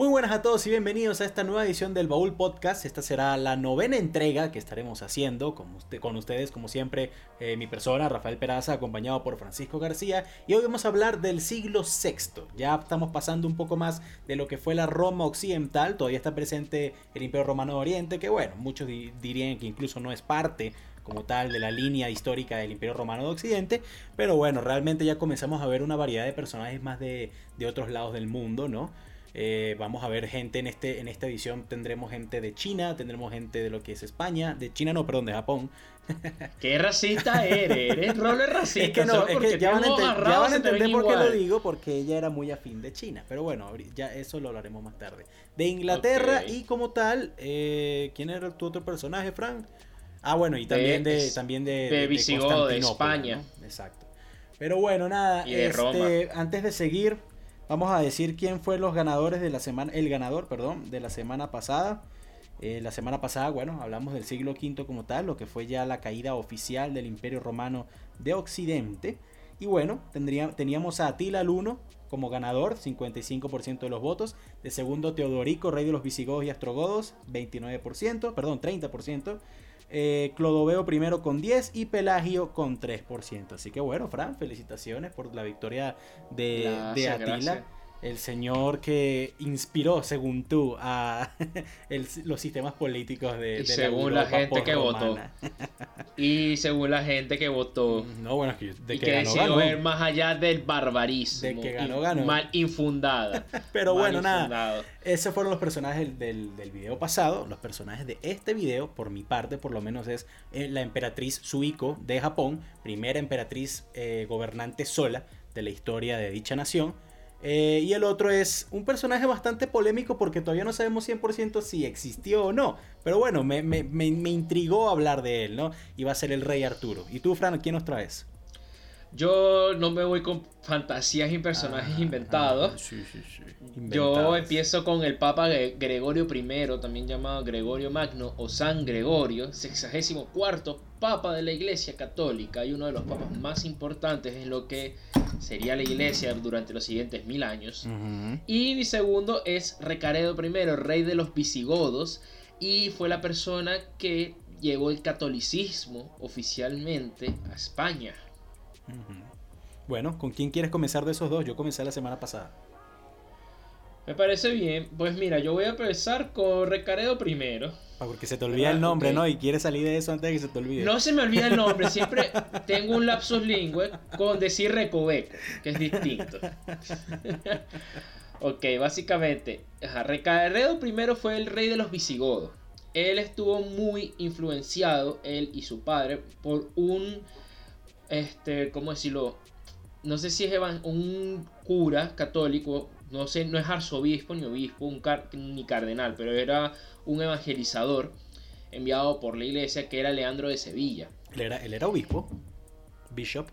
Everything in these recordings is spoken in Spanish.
Muy buenas a todos y bienvenidos a esta nueva edición del Baúl Podcast. Esta será la novena entrega que estaremos haciendo con, ustedes, como siempre, eh, mi persona, Rafael Peraza, acompañado por Francisco García. Y hoy vamos a hablar del siglo VI. Ya estamos pasando un poco más de lo que fue la Roma occidental. Todavía está presente el Imperio Romano de Oriente, que bueno, muchos dirían que incluso no es parte como tal de la línea histórica del Imperio Romano de Occidente, pero bueno, realmente ya comenzamos a ver una variedad de personajes más de otros lados del mundo, ¿no? Eh, vamos a ver gente en, este, en esta edición. Tendremos gente de China, tendremos gente de lo que es España. De China, no, perdón, de Japón. ¿Qué racista eres? Eres roller racista. Es que no, es que ya van, a entender por qué lo digo, porque ella era muy afín de China. Pero bueno, ya eso lo hablaremos más tarde. De Inglaterra y como tal, eh, ¿quién era tu otro personaje, Frank? Ah, bueno, y también de, también de, de, de España. Exacto. Pero bueno, nada, este, antes de seguir, Vamos a decir quién fue los ganadores de la semana, el ganador, perdón, de la semana pasada. Eh, la semana pasada, bueno, hablamos del siglo V como tal, lo que fue ya la caída oficial del Imperio Romano de Occidente. Y bueno, tendría, teníamos a Atila el como ganador, 55% de los votos. De segundo, Teodorico, rey de los visigodos y astrogodos, 29%, perdón, 30%. Eh, Clodoveo primero con 10 y Pelagio con 3%. Así que bueno, Fran, felicitaciones por la victoria de, de Atila el señor que inspiró, según tú, a los sistemas políticos de, según la, gente que votó. y según la gente que votó. No bueno que, de que, decidió ver más allá del barbarismo de que ganó ganó. mal infundada. Pero bueno nada. esos fueron los personajes del, del, video pasado. Los personajes de este video por mi parte por lo menos es eh, la emperatriz Suiko de Japón primera emperatriz eh, gobernante sola de la historia de dicha nación eh, y el otro es un personaje bastante polémico porque todavía no sabemos 100% si existió o no. Pero bueno, me, me, me, intrigó hablar de él, ¿no? Y va a ser el rey Arturo. ¿Y tú, Fran, quién nos traes? Yo no me voy con fantasías y personajes ah, inventados. Ah, sí, sí, sí. Yo empiezo con el Papa Gregorio I, también llamado Gregorio Magno o San Gregorio, sexagésimo cuarto Papa de la Iglesia Católica y uno de los papas más importantes en lo que sería la Iglesia durante los siguientes mil años. Y mi segundo es Recaredo I, rey de los visigodos, y fue la persona que llevó el catolicismo oficialmente a España. Bueno, ¿con quién quieres comenzar de esos dos? Yo comencé la semana pasada. Me parece bien. Pues mira, yo voy a empezar con Recaredo primero. Ah, porque se te olvida el nombre, ¿no? Y quieres salir de eso antes de que se te olvide. No se me olvida el nombre. Siempre tengo un lapsus lingüe con decir Recoveco, que es distinto. ok, básicamente. Recaredo primero fue el rey de los visigodos. Él estuvo muy influenciado, él y su padre, por un este, ¿cómo decirlo? No sé si es un cura católico, no sé, no es arzobispo ni obispo, un ni cardenal, pero era un evangelizador enviado por la iglesia que era Leandro de Sevilla. ¿Él era, él era obispo? Bishop.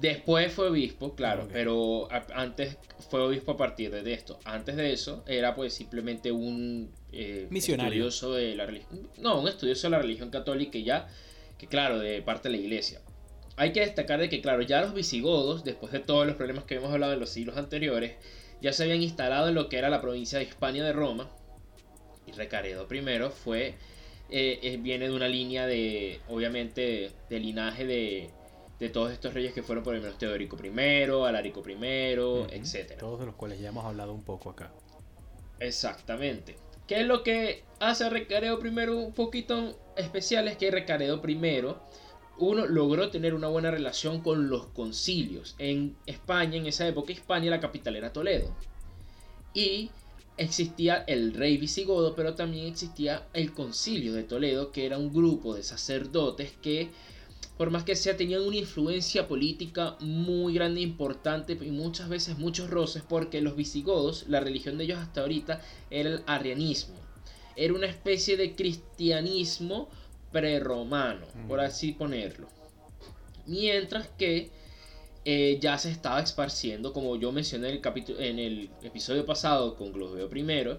Después fue obispo, claro, pero antes fue obispo a partir de esto. Antes de eso era pues simplemente un eh, misionario estudioso de la religión. No, un estudioso de la religión católica ya, que claro, de parte de la iglesia. Hay que destacar de que, claro, ya los visigodos, después de todos los problemas que hemos hablado en los siglos anteriores, ya se habían instalado en lo que era la provincia de Hispania de Roma. Y Recaredo I fue, eh, viene de una línea de, obviamente, de linaje de, de todos estos reyes que fueron por el menos Teodorico I, Alarico I, etc. Todos de los cuales ya hemos hablado un poco acá. Exactamente. ¿Qué es lo que hace a Recaredo I un poquito especial? Es que Recaredo I uno logró tener una buena relación con los concilios. En España, en esa época, España, la capital era Toledo. Y existía el rey visigodo, pero también existía el concilio de Toledo, que era un grupo de sacerdotes que, por más que sea, tenían una influencia política muy grande importante y muchas veces muchos roces, porque los visigodos, la religión de ellos hasta ahorita, era el arrianismo. Era una especie de cristianismo prerromano, por así ponerlo. Mientras que eh, ya se estaba esparciendo, como yo mencioné en el, capítulo, en el episodio pasado con Clodoveo I,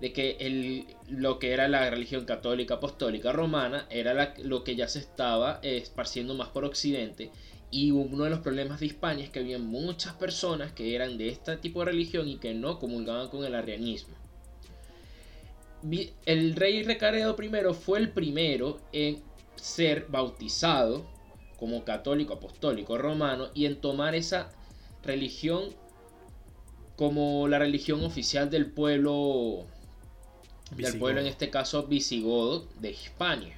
de que el, lo que era la religión católica apostólica romana era lo que ya se estaba esparciendo más por occidente y uno de los problemas de Hispania es que había muchas personas que eran de este tipo de religión y que no comulgaban con el arrianismo. El rey Recaredo I fue el primero en ser bautizado como católico apostólico romano y en tomar esa religión como la religión oficial del pueblo del pueblo en este caso visigodo de Hispania.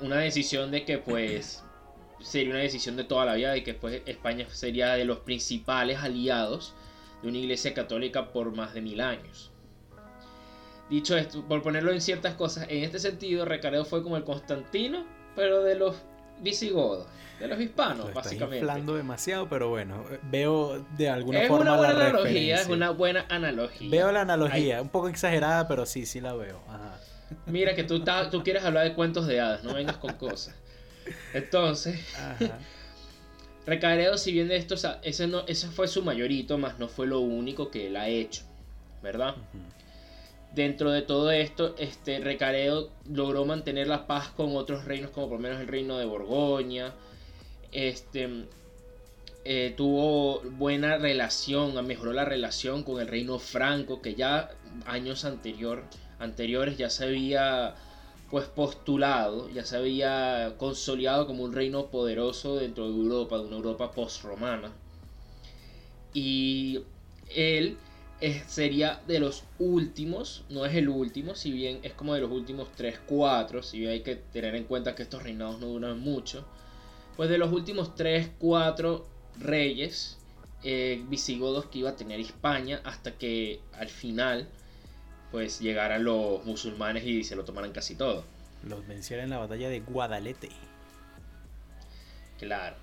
Una decisión de que pues sería una decisión de toda la vida de que pues España sería de los principales aliados de una iglesia católica por más de mil años. Dicho esto, por ponerlo en ciertas cosas, en este sentido, Recaredo fue como el Constantino, pero de los visigodos, de los hispanos, Lo básicamente. inflando demasiado, pero bueno, veo de alguna forma. Es una buena analogía, es una buena analogía. Veo la analogía, un poco exagerada, pero sí, sí la veo. Mira que tú, tú quieres hablar de cuentos de hadas, no vengas con cosas. Entonces, Recaredo, si bien de esto, ese, no, ese fue su mayorito, más no fue lo único que él ha hecho, ¿verdad? Dentro de todo esto, este Recaredo logró mantener la paz con otros reinos, como por lo menos el reino de Borgoña. Este, eh, tuvo buena relación, mejoró la relación con el reino franco, que ya años anterior, anteriores ya se había pues postulado, ya se había consolidado como un reino poderoso dentro de Europa, de una Europa post-romana. Y él sería de los últimos, no es el último, si bien es como de los últimos 3, 4, si bien hay que tener en cuenta que estos reinados no duran mucho, pues de los últimos 3, 4 reyes eh, visigodos que iba a tener España hasta que al final pues llegaran los musulmanes y se lo tomaran casi todo. Los vencieron en la batalla de Guadalete. Claro.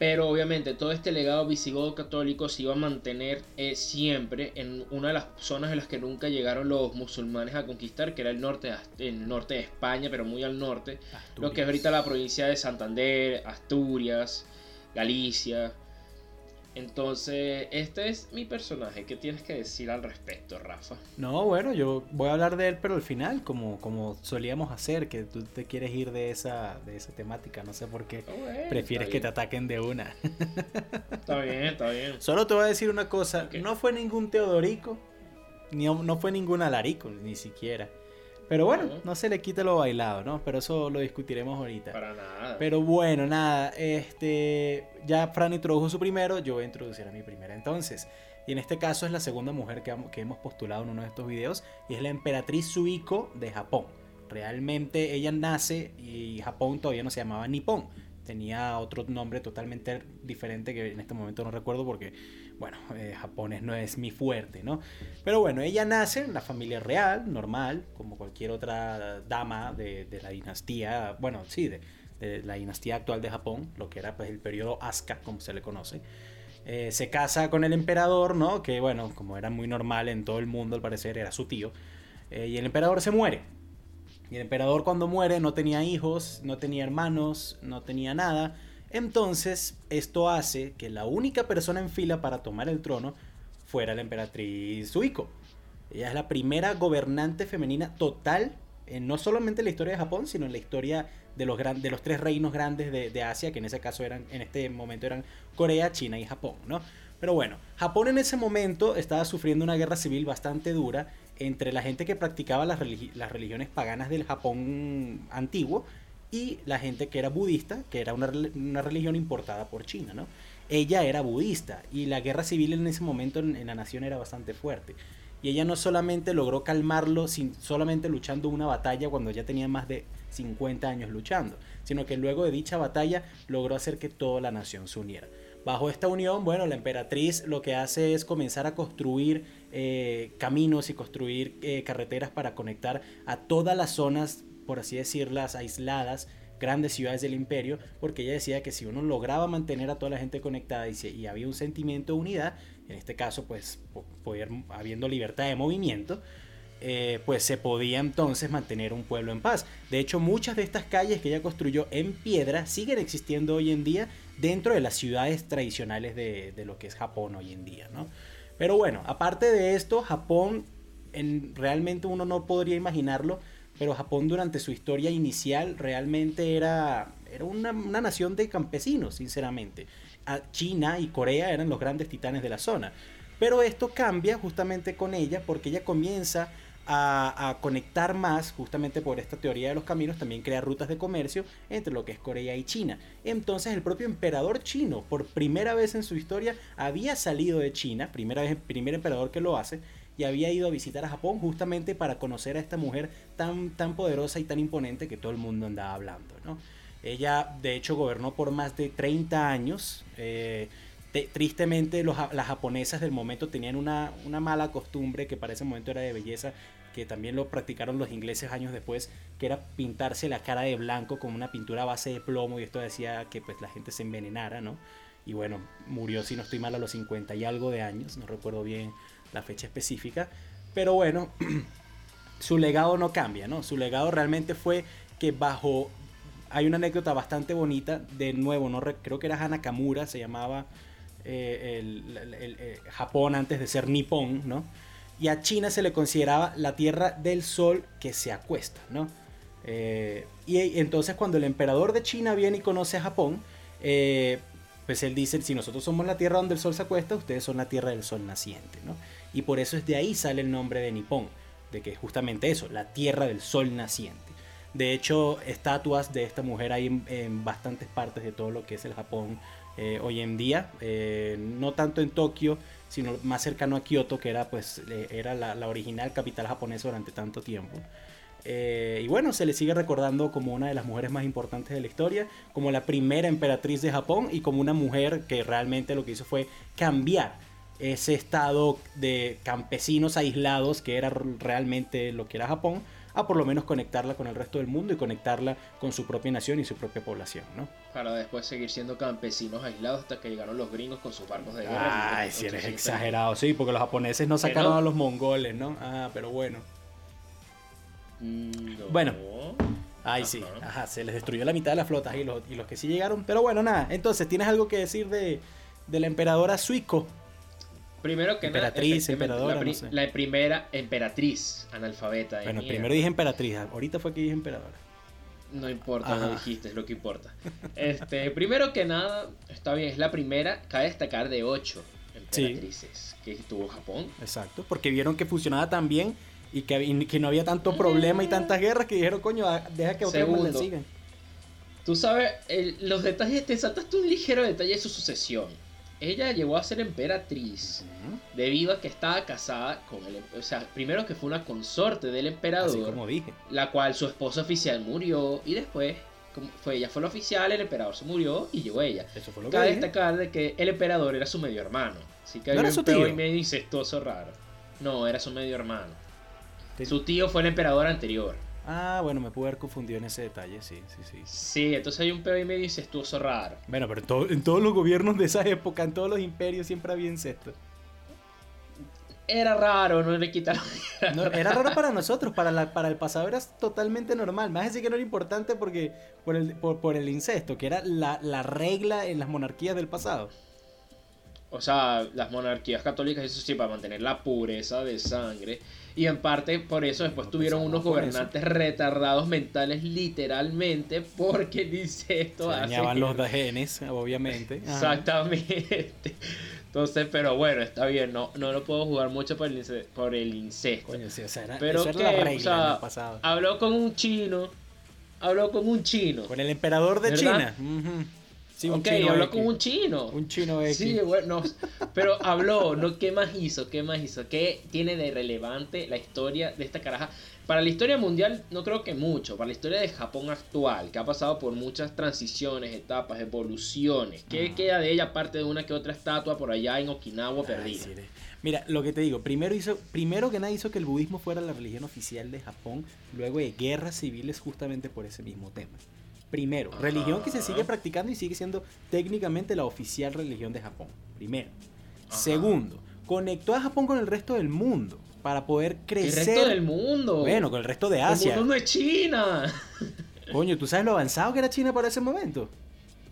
Pero obviamente todo este legado visigodo católico se iba a mantener eh, siempre en una de las zonas en las que nunca llegaron los musulmanes a conquistar, que era el norte, el norte de España, pero muy al norte. Lo que es ahorita la provincia de Santander, Asturias, Galicia. Entonces, este es mi personaje. ¿Qué tienes que decir al respecto, Rafa? No, bueno, yo voy a hablar de él, pero al final, como, como solíamos hacer, que tú te quieres ir de esa, de esa temática. No sé por qué ah, prefieres que te ataquen de una. está bien, está bien. Solo te voy a decir una cosa: no fue ningún Teodorico, ni, no fue ningún Alarico, ni siquiera. Pero bueno, no se le quita lo bailado, ¿no? Pero eso lo discutiremos ahorita. Para nada. Pero bueno, nada, este, ya Fran introdujo su primero, yo voy a introducir a mi primera entonces. Y en este caso es la segunda mujer que, que hemos postulado en uno de estos videos y es la emperatriz Suiko de Japón. Realmente ella nace y Japón todavía no se llamaba Nippon, tenía otro nombre totalmente diferente que en este momento no recuerdo porque, bueno, eh, japonés no es mi fuerte, ¿no? Pero bueno, ella nace en la familia real, normal, como cualquier otra dama de, la dinastía, bueno, sí, de, la dinastía actual de Japón, lo que era pues el periodo Asuka, como se le conoce. Eh, se casa con el emperador, ¿no? Que bueno, como era muy normal en todo el mundo al parecer, era su tío. Eh, y el emperador se muere y el emperador cuando muere no tenía hijos, no tenía hermanos, no tenía nada. Entonces esto hace que la única persona en fila para tomar el trono fuera la emperatriz Suiko. Ella es la primera gobernante femenina total, en no solamente en la historia de Japón, sino en la historia de los, de los tres reinos grandes de, de, Asia, que en ese caso eran, en este momento eran Corea, China y Japón, ¿no? Pero bueno, Japón en ese momento estaba sufriendo una guerra civil bastante dura entre la gente que practicaba las, religiones paganas del Japón antiguo y la gente que era budista, que era una, religión importada por China, ¿no? Ella era budista y la guerra civil en ese momento en, la nación era bastante fuerte. Y ella no solamente logró calmarlo sin, solamente luchando una batalla cuando ya tenía más de 50 años luchando, sino que luego de dicha batalla logró hacer que toda la nación se uniera. Bajo esta unión, bueno, la emperatriz lo que hace es comenzar a construir eh, caminos y construir eh, carreteras para conectar a todas las zonas, por así decirlas, aisladas, grandes ciudades del imperio, porque ella decía que si uno lograba mantener a toda la gente conectada y, había un sentimiento de unidad, en este caso, pues, habiendo libertad de movimiento, eh, pues se podía entonces mantener un pueblo en paz. De hecho, muchas de estas calles que ella construyó en piedra siguen existiendo hoy en día dentro de las ciudades tradicionales de, lo que es Japón hoy en día, ¿no? Pero bueno, aparte de esto, Japón, en, realmente uno no podría imaginarlo, pero Japón durante su historia inicial realmente era, era una, una nación de campesinos, sinceramente. China y Corea eran los grandes titanes de la zona. Pero esto cambia justamente con ella porque ella comienza a, conectar más, justamente por esta teoría de los caminos, también crea rutas de comercio entre lo que es Corea y China. Entonces el propio emperador chino, por primera vez en su historia, había salido de China, primera vez, primer emperador que lo hace, y había ido a visitar a Japón justamente para conocer a esta mujer tan, tan poderosa y tan imponente que todo el mundo andaba hablando. ¿no? Ella, de hecho, gobernó por más de 30 años. Eh, tristemente, las japonesas del momento tenían una, una mala costumbre que para ese momento era de belleza, que también lo practicaron los ingleses años después, que era pintarse la cara de blanco con una pintura a base de plomo y esto decía que pues la gente se envenenara, ¿no? Y bueno, murió, si no estoy mal, a los 50 y algo de años, no recuerdo bien la fecha específica, pero bueno, su legado no cambia, ¿no? Su legado realmente fue que bajo... Hay una anécdota bastante bonita, de nuevo, no creo que era Hana Kamura, se llamaba eh, el, eh, Japón antes de ser Nippon, ¿no? Y a China se le consideraba la tierra del sol que se acuesta, ¿no? Eh, y entonces cuando el emperador de China viene y conoce a Japón, pues él dice, si nosotros somos la tierra donde el sol se acuesta, ustedes son la tierra del sol naciente, ¿no? Y por eso es de ahí sale el nombre de Nippon, de que es justamente eso, la tierra del sol naciente. De hecho, estatuas de esta mujer hay en bastantes partes de todo lo que es el Japón eh, hoy en día, eh, no tanto en Tokio, sino más cercano a Kioto, que era, pues, era la, original capital japonesa durante tanto tiempo. Eh, y bueno, se le sigue recordando como una de las mujeres más importantes de la historia, como la primera emperatriz de Japón y como una mujer que realmente lo que hizo fue cambiar ese estado de campesinos aislados que era realmente lo que era Japón a por lo menos conectarla con el resto del mundo y conectarla con su propia nación y su propia población, ¿no? Para después seguir siendo campesinos aislados hasta que llegaron los gringos con sus barcos de guerra. Ay, si eres exagerado, sí, porque los japoneses no sacaron a los mongoles, ¿no? Ah, pero bueno. Mm, bueno. Ay, sí, ajá, se les destruyó la mitad de las flotas y los, y los que sí llegaron. Pero bueno, nada, entonces, ¿tienes algo que decir de, de la emperadora Suiko? Primero que emperatriz, nada, emperadora, la, no sé. la, primera emperatriz analfabeta. bueno, primero dije emperatriz, ahorita fue que dije emperadora. No importa, lo dijiste, es lo que importa. Este, primero que nada, está bien, es la primera, cabe destacar de ocho emperatrices que tuvo Japón. Exacto, porque vieron que funcionaba tan bien y que, que no había tanto problema y mm. tantas guerras que dijeron, coño, deja que otros le sigan. Tú sabes, los detalles, te saltaste un ligero detalle de su sucesión ella llegó a ser emperatriz debido a que estaba casada con el o sea primero que fue una consorte del emperador como dije. la cual su esposo oficial murió y después como fue ella fue la oficial el emperador se murió y llegó ella. Eso fue lo cabe destacar de que el emperador era su medio hermano. Así que había un tío? medio incestuoso raro. No era su medio hermano. Su tío fue el emperador anterior Ah, bueno, me pude haber confundido en ese detalle, sí, sí, sí. Sí, entonces hay un pedo y medio incestuoso raro. Bueno, pero en, todos los gobiernos de esa época, en todos los imperios, siempre había incesto. Era raro, no le quitaron. era raro para nosotros, para, la, para el pasado era totalmente normal. Más decir que no era importante porque por el, por, el incesto, que era la, la regla en las monarquías del pasado. O sea, las monarquías católicas, eso sí, para mantener la pureza de sangre y en parte por eso después tuvieron unos gobernantes retardados mentales literalmente porque dice esto Se dañaban los genes, obviamente. Exactamente. Entonces, pero bueno, está bien, no, no lo puedo jugar mucho por el, por el incesto. pero que, habló con un chino, habló con un chino. Con el emperador de China. Sí, ok, habló con un chino. Un chino X. Sí, bueno, pero habló, ¿no? ¿Qué más hizo? ¿Qué más hizo? ¿Qué tiene de relevante la historia de esta caraja? Para la historia mundial no creo que mucho, para la historia de Japón actual, que ha pasado por muchas transiciones, etapas, evoluciones. ¿Qué queda de ella aparte de una que otra estatua por allá en Okinawa perdida? Mira, lo que te digo, primero hizo, primero que nada hizo que el budismo fuera la religión oficial de Japón, luego de guerras civiles justamente por ese mismo tema. Primero, religión que se sigue practicando y sigue siendo técnicamente la oficial religión de Japón. Primero. Segundo, conectó a Japón con el resto del mundo para poder crecer. ¿El resto del mundo? Bueno, con el resto de Asia. El mundo no es China. Coño, ¿tú sabes lo avanzado que era China para ese momento?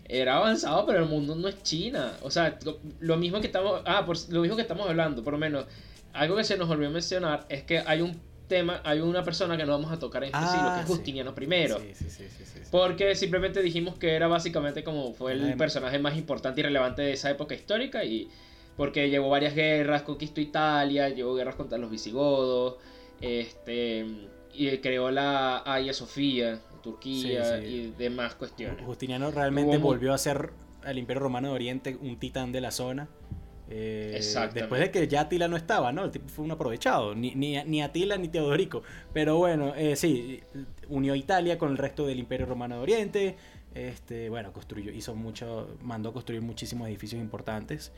Era avanzado, pero el mundo no es China. O sea, lo, mismo que estamos. Ah, por, lo mismo que estamos hablando, por lo menos. Algo que se nos olvidó mencionar es que hay un tema, hay una persona que no vamos a tocar en este siglo, que es ah, Justiniano I. Sí, sí, sí, porque simplemente dijimos que era básicamente como fue el personaje más importante y relevante de esa época histórica y porque llevó varias guerras, conquistó Italia, llevó guerras contra los visigodos, este, y creó la Hagia Sofía, Turquía y demás cuestiones. Justiniano realmente volvió a ser al Imperio Romano de Oriente un titán de la zona. Eh, después de que ya Atila no estaba, ¿no? El tipo fue un aprovechado. Ni, ni, Atila ni Teodorico. Pero bueno, eh, sí, unió Italia con el resto del Imperio Romano de Oriente. Este, bueno, construyó, hizo mucho, mandó construir muchísimos edificios importantes.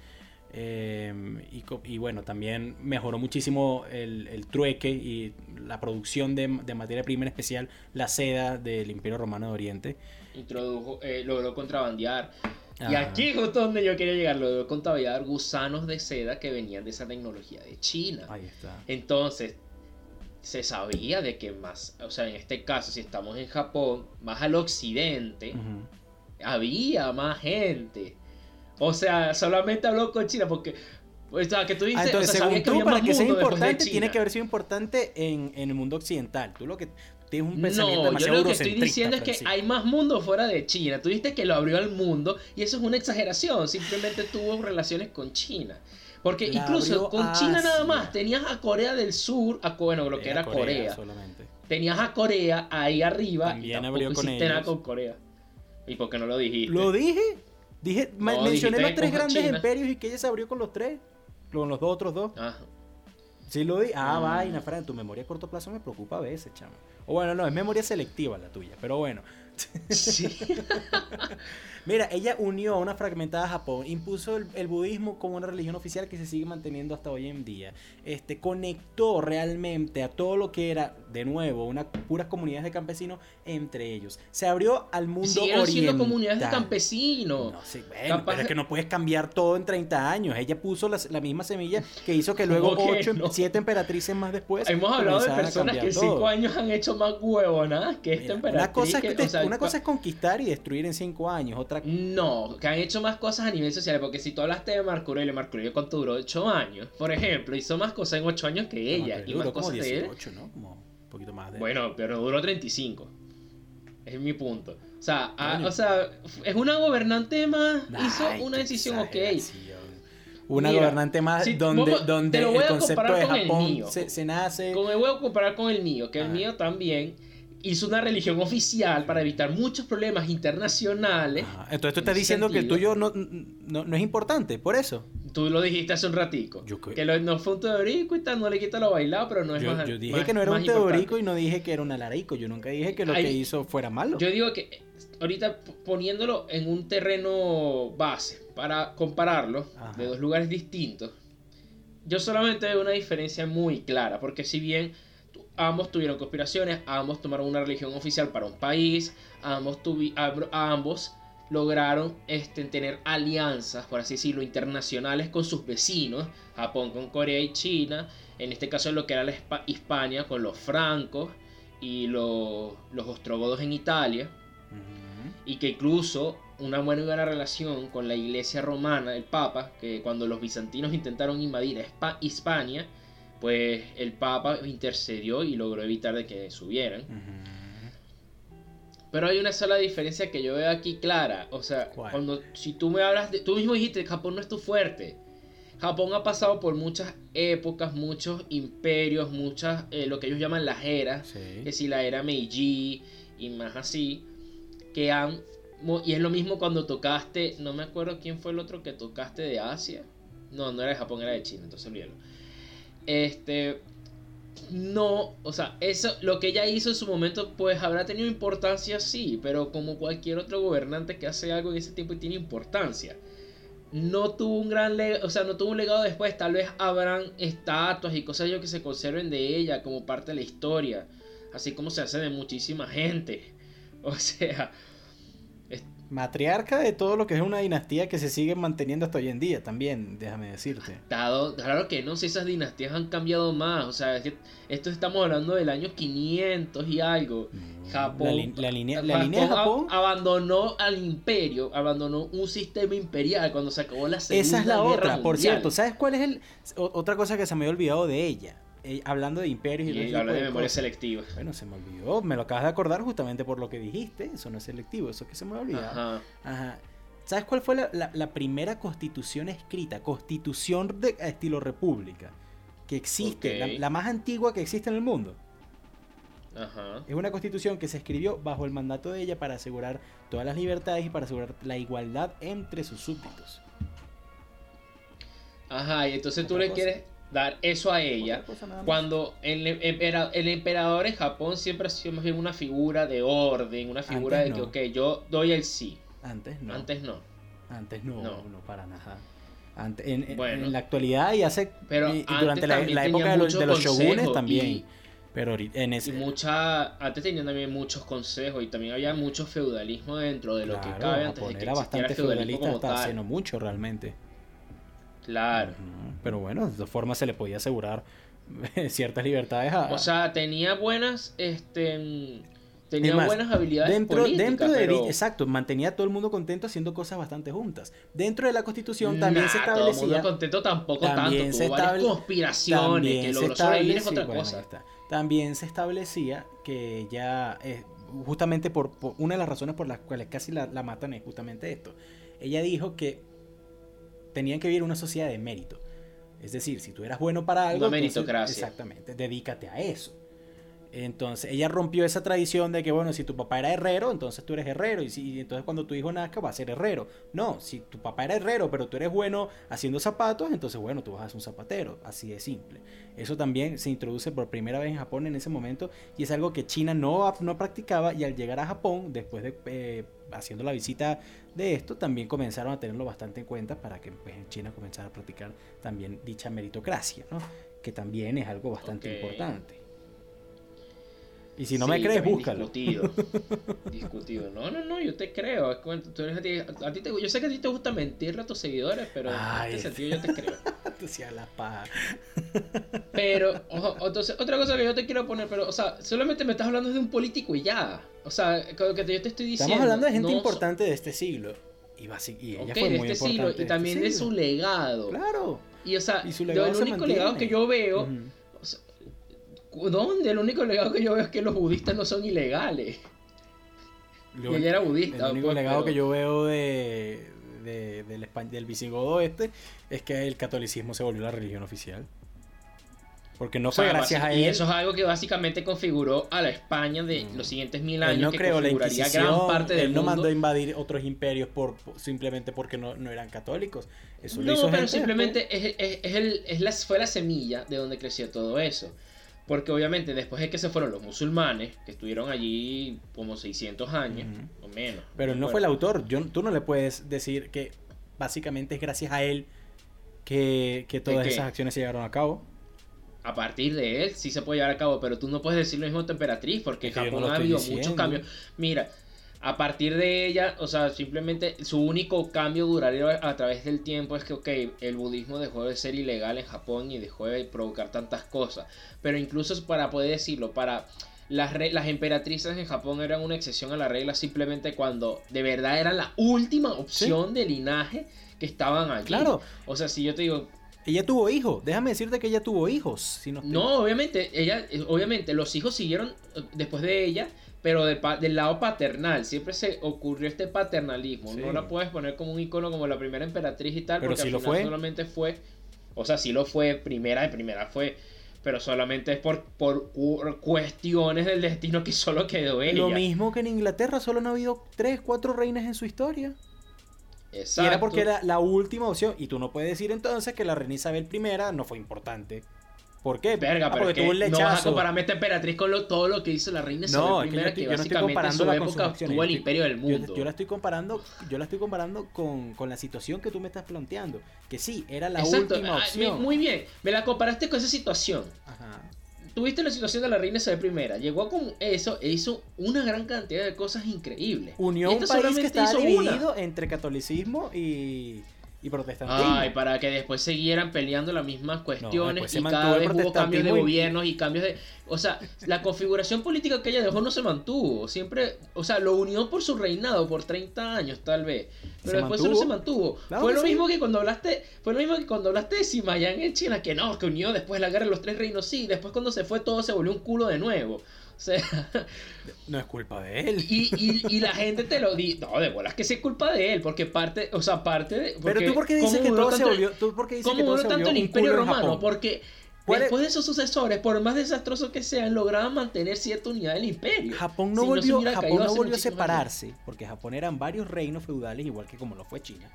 Em, y, bueno, también mejoró muchísimo el, trueque y la producción de, materia prima, en especial la seda del Imperio Romano de Oriente. Introdujo, eh, logró contrabandear. Y aquí es justo donde yo quería llegar, logró contrabandear gusanos de seda que venían de esa tecnología de China. Ahí está. Entonces, se sabía de que más, o sea, en este caso, si estamos en Japón, más al occidente, había más gente o sea, solamente habló con China porque. O sea, que tú dices, ah, entonces, según tú, para que sea importante, tiene que haber sido importante en, en, el mundo occidental. Tú lo que tienes un pensamiento no, yo lo que estoy diciendo es que hay más mundo fuera de China. Tú dijiste que lo abrió al mundo y eso es una exageración. Simplemente tuvo relaciones con China. Porque incluso con China nada más tenías a Corea del Sur, a, bueno, lo que era, Corea. Tenías a Corea ahí arriba También y abrió con ellos. con Corea. ¿Y por qué no lo dijiste? Lo dije. Dije, mencioné los tres grandes imperios y que ella se abrió con los tres. Con los dos otros dos. Ajá. Sí lo di. Ah, mm. vaina, Fran, tu memoria a corto plazo me preocupa a veces, chamo. O bueno, no, es memoria selectiva la tuya, pero bueno. Sí. Mira, ella unió a una fragmentada Japón, impuso el, budismo como una religión oficial que se sigue manteniendo hasta hoy en día. Este, conectó realmente a todo lo que era, de nuevo, una puras comunidades de campesinos entre ellos. Se abrió al mundo Siguieron siendo comunidades de campesinos. No, sí, bueno, pero es que no puedes cambiar todo en 30 años. Ella puso la, misma semilla que hizo que luego 8, 7 emperatrices más después. Hemos hablado de personas que en 5 años han hecho más huevonas que esta emperatriz. Una cosa, es, una cosa es conquistar y destruir en 5 años. No, que han hecho más cosas a nivel social, porque si tú hablaste de Marco Aurelio cuánto duró 8 años, por ejemplo, hizo más cosas en 8 años que ella. y más cosas de él. ¿no? Como un poquito más de... Bueno, pero duró 35. Es mi punto. O sea, o sea es una gobernante más, hizo una decisión ok. Una gobernante más donde, donde el concepto de Japón se, nace. Como me voy a comparar con el mío, que el mío también hizo una religión oficial para evitar muchos problemas internacionales. entonces tú estás diciendo que el tuyo no, no, es importante, por eso. Tú lo dijiste hace un ratico. que no fue un teorico y tal, no le quita lo bailado, pero no es yo, más Yo dije que no era un teorico y no dije que era un alarico. Yo nunca dije que lo que hizo fuera malo. Yo digo que ahorita poniéndolo en un terreno base para compararlo de dos lugares distintos, yo solamente veo una diferencia muy clara, porque si bien ambos tuvieron conspiraciones, ambos tomaron una religión oficial para un país, ambos, ambos lograron este, tener alianzas, por así decirlo, internacionales con sus vecinos, Japón con Corea y China, en este caso lo que era la Hispania con los francos y los, los ostrogodos en Italia, y que incluso una buena, buena relación con la iglesia romana, el Papa, que cuando los bizantinos intentaron invadir Hispania, pues el Papa intercedió y logró evitar de que subieran. Pero hay una sola diferencia que yo veo aquí clara. O sea, cuando si tú me hablas de. Tú mismo dijiste, Japón no es tu fuerte. Japón ha pasado por muchas épocas, muchos imperios, muchas, eh, lo que ellos llaman las eras. Que si la era Meiji y más así. Que han. Y es lo mismo cuando tocaste. No me acuerdo quién fue el otro que tocaste de Asia. No, no era de Japón, era de China, entonces olvídalo. Este, no, o sea, eso, lo que ella hizo en su momento, pues habrá tenido importancia, sí, pero como cualquier otro gobernante que hace algo en ese tiempo y tiene importancia. No tuvo un gran legado, o sea, no tuvo un legado después, tal vez habrán estatuas y cosas que se conserven de ella como parte de la historia, así como se hace de muchísima gente. O sea, matriarca de todo lo que es una dinastía que se sigue manteniendo hasta hoy en día también, déjame decirte. Dado, claro que no, si esas dinastías han cambiado más, o sea, esto estamos hablando del año 500 y algo. Japón, la, línea, la línea de Japón abandonó al imperio, abandonó un sistema imperial cuando se acabó la Segunda Esa es la otra, por cierto, ¿sabes cuál es el otra cosa que se me había olvidado de ella? Eh, hablando de imperios y, y de, memoria selectiva. Bueno, se me olvidó, me lo acabas de acordar justamente por lo que dijiste, eso no es selectivo, eso que se me olvidó. Ajá. Ajá. ¿Sabes cuál fue la, primera constitución escrita? Constitución de estilo república. que existe, la, más antigua que existe en el mundo. Es una constitución que se escribió bajo el mandato de ella para asegurar todas las libertades y para asegurar la igualdad entre sus súbditos. Ajá, y entonces tú le quieres dar eso a ella cuando el, el, emperador en Japón siempre ha sido más bien una figura de orden, una figura de que, ok, yo doy el sí. Antes no. Antes no. Antes no, no, para nada. Antes, en, la actualidad y hace pero durante la, época de los, de los shogunes también. pero en ese... Y mucha, antes tenían también muchos consejos y también había mucho feudalismo dentro de lo que cabe antes de que era bastante feudalista hasta hace no mucho realmente. Claro. Pero bueno, de todas formas se le podía asegurar ciertas libertades a... O sea, tenía buenas, este... Tenía buenas habilidades dentro, dentro de exacto, mantenía a todo el mundo contento haciendo cosas bastante juntas. Dentro de la Constitución también se establecía. Todo el mundo contento tampoco tanto, se varias conspiraciones que logró sobrevivir es otra cosa. También se establecía que ya eh, justamente por, una de las razones por las cuales casi la, la matan es justamente esto. Ella dijo que tenían que vivir una sociedad de mérito. Es decir, si tú eras bueno para algo, una meritocracia. exactamente, dedícate a eso. Entonces ella rompió esa tradición de que, bueno, si tu papá era herrero, entonces tú eres herrero. Y, si, entonces cuando tu hijo nazca va a ser herrero. No, si tu papá era herrero, pero tú eres bueno haciendo zapatos, entonces, bueno, tú vas a ser un zapatero. Así de simple. Eso también se introduce por primera vez en Japón en ese momento. Y es algo que China no, no practicaba. Y al llegar a Japón, después de eh, haciendo la visita de esto, también comenzaron a tenerlo bastante en cuenta para que pues, en China comenzara a practicar también dicha meritocracia, ¿no? que también es algo bastante importante. Y si no me crees, búscalo. Discutido. discutido. No, no, no, yo te creo. Tú eres a ti, a ti te, yo sé que a ti te gusta mentirle a tus seguidores, pero en este sentido yo te creo. Tú la paja. pero, ojo, entonces, otra cosa que yo te quiero poner, pero, o sea, solamente me estás hablando de un político y ya. O sea, lo que yo te estoy diciendo. Estamos hablando de gente importante de este siglo. Y, y ella fue muy este siglo, y también de, este su legado. Claro. Y, o sea, el único legado que yo veo. ¿Dónde? El único legado que yo veo es que los budistas no son ilegales. y ella era budista. El único pues, legado que yo veo de, del, del visigodo este es que el catolicismo se volvió la religión oficial. Porque no fue gracias a él. Y eso es algo que básicamente configuró a la España de mm. los siguientes mil años. Él no que creó la gran parte del él no mandó a invadir otros imperios por, simplemente porque no, no, eran católicos. Eso no, lo hizo pero simplemente es, es, es, el, es la, fue la semilla de donde creció todo eso. Porque obviamente después de que se fueron los musulmanes, que estuvieron allí como 600 años o menos. Pero no fue el autor. Yo, tú no le puedes decir que básicamente es gracias a él que, todas esas acciones se llevaron a cabo. A partir de él sí se puede llevar a cabo, pero tú no puedes decir lo mismo temperatriz porque en Japón ha habido muchos cambios. Mira, a partir de ella, o sea, simplemente su único cambio duraría a través del tiempo es que, ok, el budismo dejó de ser ilegal en Japón y dejó de provocar tantas cosas. Pero incluso para poder decirlo, para las, las emperatrices en Japón eran una excepción a la regla simplemente cuando de verdad era la última opción de linaje que estaban allí. Claro. O sea, si yo te digo, ella tuvo hijos, déjame decirte que ella tuvo hijos. Si no, no, obviamente, ella, obviamente, los hijos siguieron eh, después de ella, pero del lado paternal, siempre se ocurrió este paternalismo. No la puedes poner como un icono como la primera emperatriz y tal, pero porque al final fue. solamente fue, o sea, sí lo fue, primera de primera fue, pero solamente es por, por cuestiones del destino que solo quedó ella. Lo mismo que en Inglaterra, solo han habido tres, cuatro reinas en su historia. Exacto. Y era porque era la última opción. Y tú no puedes decir entonces que la reina Isabel I no fue importante. ¿Por qué? Verga, ah, porque tuvo un lechazo. No vas a comparar a esta emperatriz con todo lo que hizo la reina Isabel I, que, yo básicamente en su época tuvo el imperio del mundo. Yo, la estoy comparando, yo la estoy comparando con, con, la situación que tú me estás planteando. Que sí, era la última ah, opción. Muy bien, me la comparaste con esa situación. Ajá. Tuviste la situación de la reina Isabel I. Llegó con eso e hizo una gran cantidad de cosas increíbles. Unió un país que estaba dividido entre catolicismo y y protestantismo. Ay, para que después siguieran peleando las mismas cuestiones y cada vez hubo cambios de gobiernos y cambios de... O sea, la configuración política que ella dejó no se mantuvo. Siempre, o sea, lo unió por su reinado por 30 años tal vez. Pero después no se mantuvo. fue lo mismo que cuando hablaste, fue lo mismo que cuando hablaste de Simayán en China, que no, que unió después de la guerra de los tres reinos, sí, después cuando se fue todo se volvió un culo de nuevo. O sea, no es culpa de él. Y, la gente te lo dice. No, de bolas que sí es culpa de él, porque parte, o sea, parte de. Pero tú por qué dices que todo se volvió. ¿Tú por qué dices que todo se tanto el Imperio Romano? Porque Después de sus sucesores, por más desastrosos que sean, lograban mantener cierta unidad del imperio. Japón no volvió, Japón no volvió a separarse, porque Japón eran varios reinos feudales, igual que como lo fue China.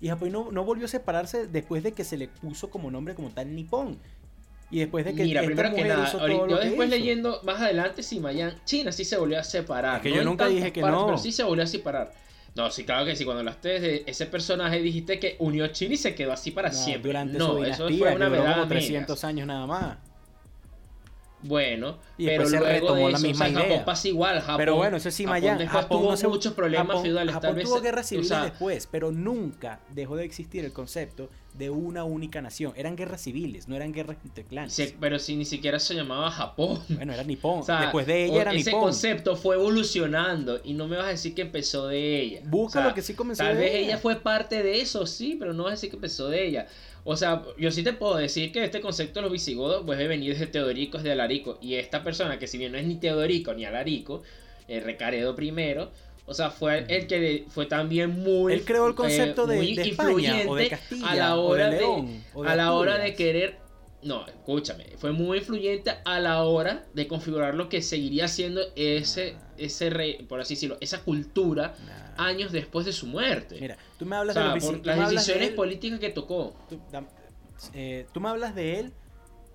Y Japón no, no, volvió a separarse después de que se le puso como nombre como tal Nippon. Y después de que. Mira, primero que nada, yo después leyendo más adelante, si Mayan, China sí se volvió a separar. que yo nunca dije que no. Pero sí se volvió a separar. No, sí, claro que sí. Cuando hablaste de ese personaje dijiste que unió China y se quedó así para siempre. Durante no, eso fue una verdad. como 300 años nada más. Bueno, pero luego retomó de la misma idea. Japón pasa igual. Japón, pero bueno, eso sí, Mayán. Japón, tuvo no muchos problemas feudales. Japón tuvo guerras civiles después, pero nunca dejó de existir el concepto de una única nación. Eran guerras civiles, no eran guerras entre clanes. pero si ni siquiera se llamaba Japón. Bueno, era Nippon. Después de ella era ese Nippon. Ese concepto fue evolucionando y no me vas a decir que empezó de ella. Busca lo que sí comenzó Tal vez ella. ella fue parte de eso, sí, pero no vas a decir que empezó de ella. O sea, yo sí te puedo decir que este concepto de los visigodos puede venir desde Teodorico, de Alarico. Y esta persona, que si bien no es ni Teodorico ni Alarico, el Recaredo primero, o sea, fue el que fue también muy. Él creó el concepto de, influyente o de Castilla, a la hora de, a la hora de querer. No, escúchame, fue muy influyente a la hora de configurar lo que seguiría siendo ese, ese rey, por así decirlo, esa cultura años después de su muerte. Mira, tú me hablas de las decisiones políticas que tocó. Eh, tú, me hablas de él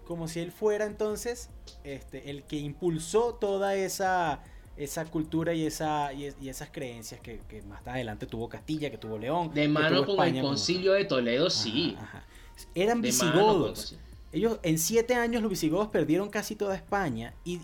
como si él fuera entonces este, el que impulsó toda esa esa cultura y, esa, y, esas creencias que, más adelante tuvo Castilla, que tuvo León. De mano con el concilio de Toledo, sí. Eran visigodos. Ellos en siete años los visigodos perdieron casi toda España y,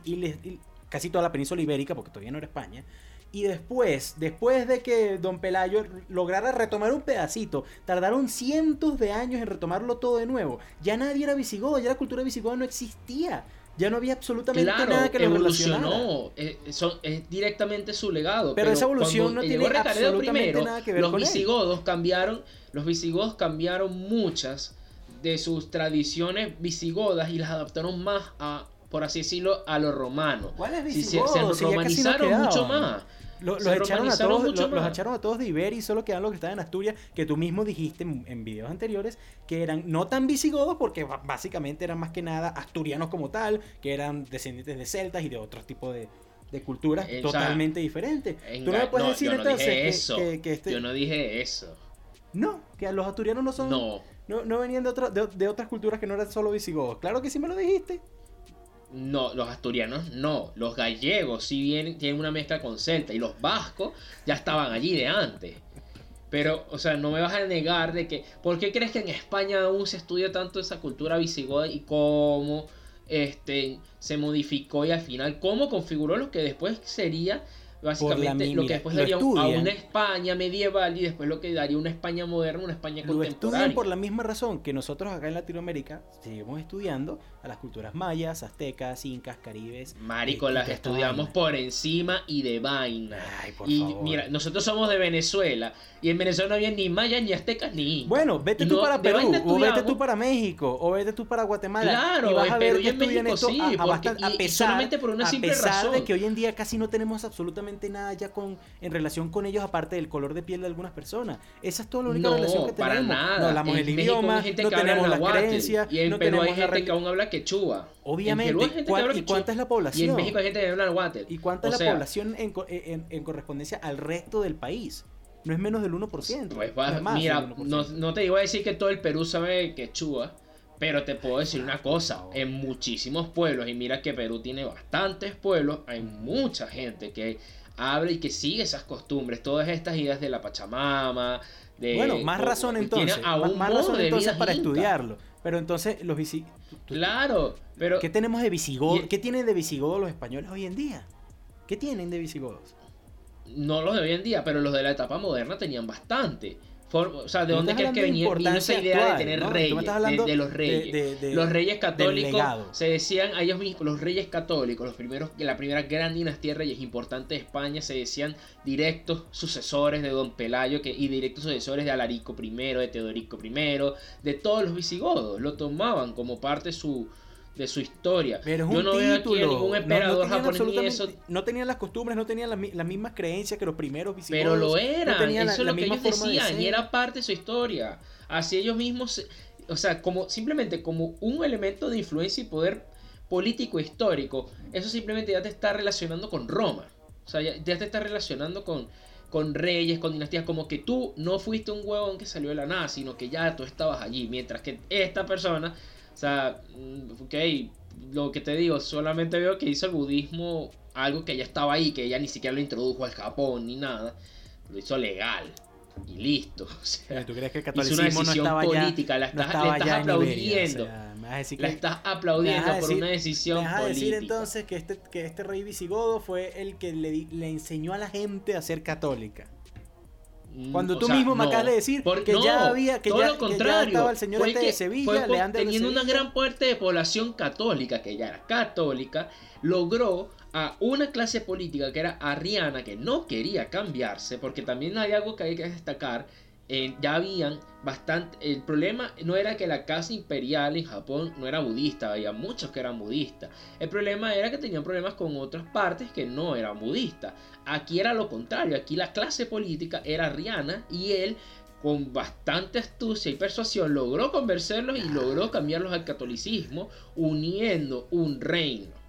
casi toda la península ibérica, porque todavía no era España. Y después, después de que Don Pelayo lograra retomar un pedacito, tardaron cientos de años en retomarlo todo de nuevo. Ya nadie era visigodo, ya la cultura visigoda no existía. Ya no había absolutamente nada que lo evolucionó. Es, es directamente su legado. Pero, esa evolución no tiene absolutamente nada que ver los con visigodos cambiaron, los visigodos cambiaron muchas de sus tradiciones visigodas y las adaptaron más a, por así decirlo, a lo romano. ¿Cuáles visigodos? Se, se romanizaron mucho más. Los, echaron a todos, los, echaron a todos de Iberia y solo quedan los que estaban en Asturias, que tú mismo dijiste en, videos anteriores, que eran no tan visigodos porque básicamente eran más que nada asturianos como tal, que eran descendientes de celtas y de otros tipos de, culturas totalmente diferentes. Tú no me puedes decir yo no entonces dije eso. Que, este... Yo no dije eso. No, que los asturianos no son... No. No, venían de, de, de otras culturas que no eran solo visigodos. Claro que sí me lo dijiste. No, los asturianos no. Los gallegos vienen, tienen una mezcla con celta. Y los vascos ya estaban allí de antes. Pero, o sea, no me vas a negar de que. ¿Por qué crees que en España aún se estudia tanto esa cultura visigoda y cómo este, se modificó y al final cómo configuró lo que después sería Básicamente lo que después daría a una España medieval y después lo que daría una España moderna, una España contemporánea. Lo estudian por la misma razón que nosotros acá en Latinoamérica seguimos estudiando a las culturas mayas, aztecas, incas, caribes. Marico, las estudiamos por encima y de vaina. y mira, nosotros somos de Venezuela y en Venezuela no había ni mayas, ni aztecas, ni Bueno, vete tú para Perú, o vete tú para México, o vete tú para Guatemala. Claro, y vas a ver que México sí, a, pesar, por una simple a pesar de que hoy en día casi no tenemos absolutamente nada ya con en relación con ellos aparte del color de piel de algunas personas. Esa es toda la única relación que tenemos. Nada. No hablamos el idioma, no tenemos la creencia, y en no Perú hay gente que aún habla quechua. Obviamente. ¿Y cuánta es la población? Y en México hay gente que habla náhuatl. ¿Y cuánta es la población en, correspondencia al resto del país? No es menos del 1%. Pues, mira, no, no, te iba a decir que todo el Perú sabe quechua. Pero te puedo decir una cosa, en muchísimos pueblos, y mira que Perú tiene bastantes pueblos, hay mucha gente que habla y que sigue esas costumbres, todas estas ideas de la Pachamama. De, bueno, más razón entonces, más, razón entonces para estudiarlo. Pero entonces los visigodos... Claro, pero... ¿Qué tenemos de visigodos? ¿Qué tienen de visigodos los españoles hoy en día? ¿Qué tienen de visigodos? No los de hoy en día, pero los de la etapa moderna tenían bastante o sea, ¿de dónde crees que venía, esa idea de tener reyes? De, los reyes. los reyes católicos se decían a ellos mismos, los reyes católicos, los primeros, la primera gran dinastía de reyes importante de España, se decían directos sucesores de Don Pelayo que, y directos sucesores de Alarico I, de Teodorico I, de todos los visigodos. Lo tomaban como parte de su, de su historia. Pero Yo no veo aquí a ningún emperador no, japonés eso. No tenían las costumbres, no tenían las, mismas creencias que los primeros visigodos. Pero lo eran, eso es lo que ellos decían y era parte de su historia. Así ellos mismos o sea, como simplemente como un elemento de influencia y poder político histórico, eso simplemente ya te está relacionando con Roma. O sea, ya, te está relacionando con, con reyes, con dinastías, como que tú no fuiste un huevón que salió de la nada, sino que ya tú estabas allí, mientras que esta persona, o sea, mm, ok, lo que te digo, solamente veo que hizo el budismo algo que ya estaba ahí, que ella ni siquiera lo introdujo al Japón ni nada, lo hizo legal y listo. O sea, ¿Tú crees que el catolicismo es una decisión no política, la estás, le estás aplaudiendo. la estás aplaudiendo por una decisión me política. decir entonces que este, que este rey visigodo fue el que le, le enseñó a la gente a ser católica. Mm, Cuando tú mismo me acabas de decir que ya había que ya, estaba el señor este de Sevilla, teniendo una gran parte de población católica que ya era católica, logró a una clase política que era arriana, que no quería cambiarse, porque también hay algo que hay que destacar, eh, ya habían bastante, el problema no era que la casa imperial en Japón no era budista, había muchos que eran budistas, el problema era que tenían problemas con otras partes que no eran budistas, aquí era lo contrario, aquí la clase política era arriana y él con bastante astucia y persuasión logró convencerlos y logró cambiarlos al catolicismo uniendo un reino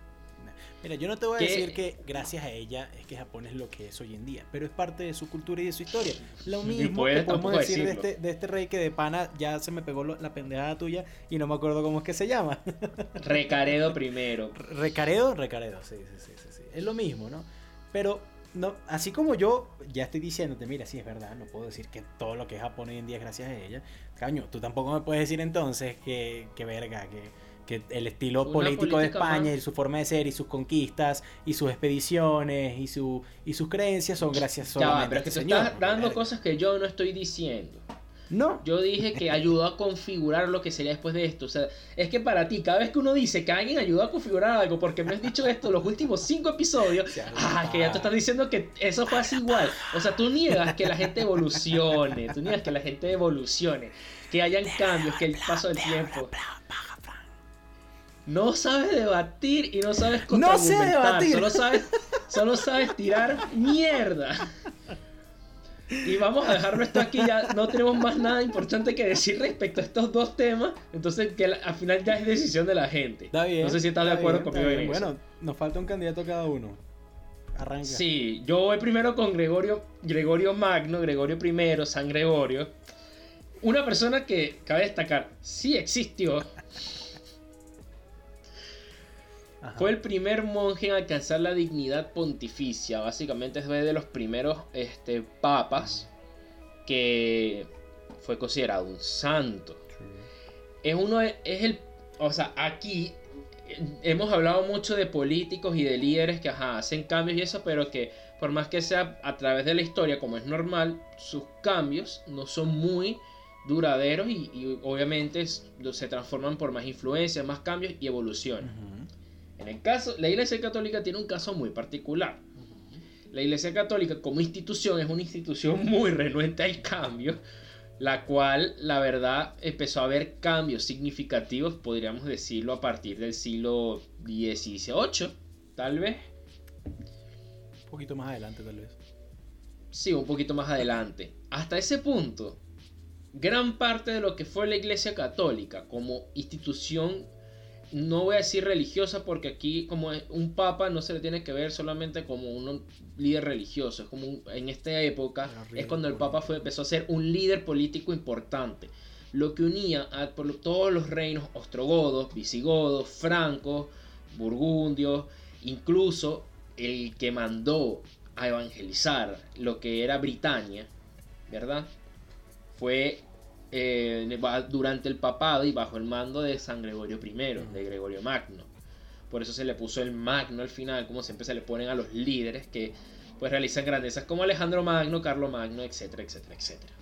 Mira, yo no te voy a decir que gracias a ella es que Japón es lo que es hoy en día, pero es parte de su cultura y de su historia. Lo mismo que podemos decir de este, de este, rey que de pana ya se me pegó la pendejada tuya y no me acuerdo cómo es que se llama. Recaredo primero. Recaredo, Recaredo, sí, sí, sí, sí, Es lo mismo, ¿no? Pero no, así como yo ya estoy diciéndote, mira, sí es verdad, no puedo decir que todo lo que es Japón hoy en día es gracias a ella. Caño, tú tampoco me puedes decir entonces que, que verga, que que el estilo político de España y su forma de ser y sus conquistas y sus expediciones y su y sus creencias son gracias solamente ya, pero es que te estás dando cosas que yo no estoy diciendo. No. Yo dije que ayudó a configurar lo que sería después de esto. O sea, es que para ti, cada vez que uno dice que alguien ayudó a configurar algo, porque me has dicho esto los últimos cinco episodios, ah, que ya te estás diciendo que eso fue así igual. O sea, tú niegas que la gente evolucione, tú niegas que la gente evolucione, que hayan cambios, que el paso del tiempo. No sabes debatir y no sabes No sé debatir. Solo sabes, solo sabes tirar mierda. Y vamos a dejarlo esto aquí, ya no tenemos más nada importante que decir respecto a estos dos temas. Entonces, que al final ya es decisión de la gente. Está bien. No sé si estás de acuerdo conmigo en eso. Bueno, nos falta un candidato cada uno. Arranca. Sí, yo voy primero con Gregorio, Gregorio Magno, Gregorio I, San Gregorio. Una persona que, cabe destacar, sí existió, fue el primer monje en alcanzar la dignidad pontificia. Básicamente es de los primeros este, papas que fue considerado un santo. Es uno es el, o sea, aquí hemos hablado mucho de políticos y de líderes que hacen cambios y eso, pero que por más que sea a través de la historia, como es normal, sus cambios no son muy duraderos y, obviamente se transforman por más influencias, más cambios y evolución. En el caso, la Iglesia Católica tiene un caso muy particular. La Iglesia Católica como institución es una institución muy renuente al cambio, la cual, la verdad, empezó a haber cambios significativos, podríamos decirlo, a partir del siglo XVIII, tal vez. Un poquito más adelante, tal vez. Sí, un poquito más adelante. Hasta ese punto, gran parte de lo que fue la Iglesia Católica como institución no voy a decir religiosa porque aquí como un papa no se le tiene que ver solamente como un líder religioso, es como en esta época es cuando el papa fue, empezó a ser un líder político importante, lo que unía a todos los reinos ostrogodos, visigodos, francos, burgundios, incluso el que mandó a evangelizar lo que era Britania, ¿verdad? Fue eh, durante el papado y bajo el mando de San Gregorio I, de Gregorio Magno. Por eso se le puso el Magno al final, como siempre se le ponen a los líderes que pues realizan grandezas como Alejandro Magno, Carlo Magno, etcétera, etcétera, etcétera.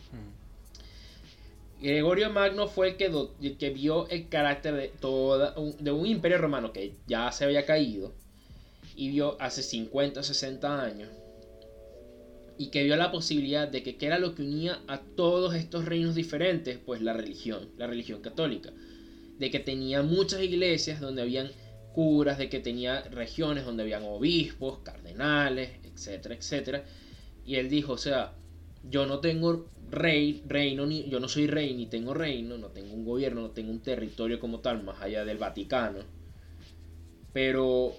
Gregorio Magno fue el que, que vio el carácter de, toda, de un imperio romano que ya se había caído y vio hace 50 o 60 años y que vio la posibilidad de que qué era lo que unía a todos estos reinos diferentes, pues la religión, la religión católica, de que tenía muchas iglesias donde habían curas, de que tenía regiones donde habían obispos, cardenales, etcétera, etcétera, y él dijo, o sea, yo no tengo rey, reino, ni, yo no soy rey, ni tengo reino, no tengo un gobierno, no tengo un territorio como tal, más allá del Vaticano. Pero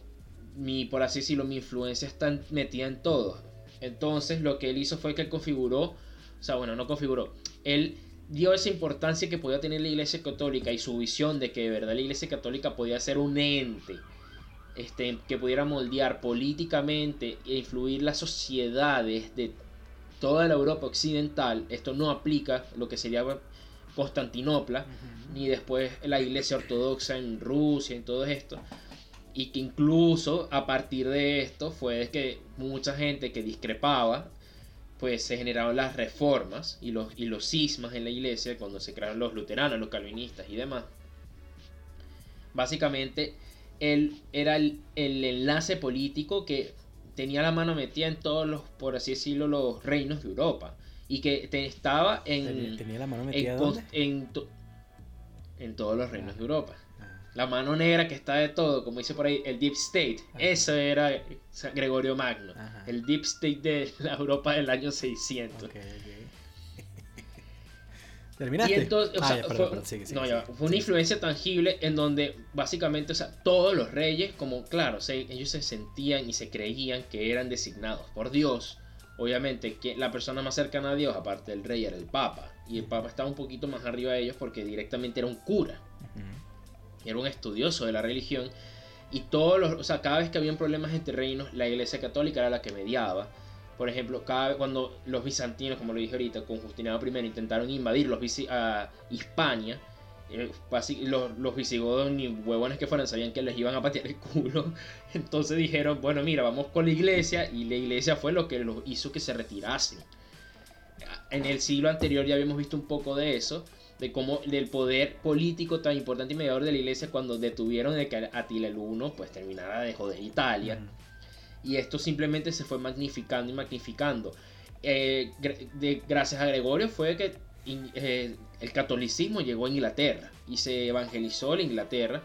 mi, por así decirlo, mi influencia está metida en todo. Entonces lo que él hizo fue que él configuró, o sea, bueno, no configuró, él dio esa importancia que podía tener la Iglesia Católica y su visión de que de verdad la Iglesia Católica podía ser un ente este, que pudiera moldear políticamente e influir las sociedades de toda la Europa occidental. Esto no aplica lo que sería Constantinopla, ni después la Iglesia Ortodoxa en Rusia, y todo esto. Y que incluso a partir de esto fue que mucha gente que discrepaba pues se generaron las reformas y los, y los cismas en la iglesia cuando se crearon los luteranos, los calvinistas y demás. Básicamente, él era el, enlace político que tenía la mano metida en todos los, por así decirlo, los reinos de Europa. Y que estaba en... ¿Tenía la mano metida en, en, todos los reinos de Europa la mano negra que está de todo, como dice por ahí, el Deep State. Eso era Gregorio Magno, el Deep State de la Europa del año 600. ¿Terminaste? entonces, fue, una influencia tangible en donde básicamente, o sea, todos los reyes, como claro, ellos se sentían y se creían que eran designados por Dios. Obviamente, que la persona más cercana a Dios, aparte del rey, era el Papa. Y el Papa estaba un poquito más arriba de ellos porque directamente era un cura era un estudioso de la religión, y todos los, o sea, cada vez que había problemas entre reinos, la Iglesia Católica era la que mediaba. Por ejemplo, cada cuando los bizantinos, como lo dije ahorita, con Justiniano I intentaron invadir los a Hispania, eh, los, los, visigodos ni huevones que fueran sabían que les iban a patear el culo. Entonces dijeron, bueno, mira, vamos con la iglesia y la iglesia fue lo que los hizo que se retirasen. En el siglo anterior ya habíamos visto un poco de eso de cómo del poder político tan importante y mediador de la iglesia cuando detuvieron de que Atila el I pues terminara de joder Italia. Y esto simplemente se fue magnificando y magnificando. Eh, gracias a Gregorio fue que eh, el catolicismo llegó a Inglaterra y se evangelizó la Inglaterra.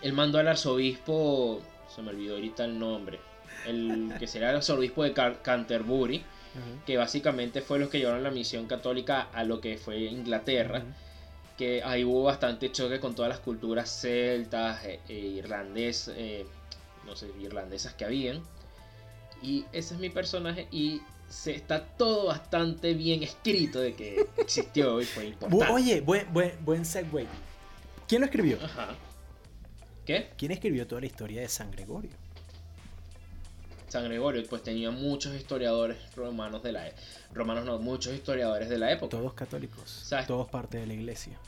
Él mandó al arzobispo, se me olvidó ahorita el nombre, el que será el arzobispo de Canterbury, que básicamente fue los que llevaron la misión católica a lo que fue Inglaterra, que ahí hubo bastante choque con todas las culturas celtas, e, e irlandés, eh, no sé, irlandesas que habían. Y ese es mi personaje y se está todo bastante bien escrito de que existió y fue importante. Oye, buen, buen, buen segue. ¿Quién lo escribió? Ajá. ¿Qué? ¿Quién escribió toda la historia de San Gregorio? San Gregorio, pues tenía muchos historiadores romanos de la época. Romanos no, muchos historiadores de la época. Todos católicos. Todos parte de la iglesia.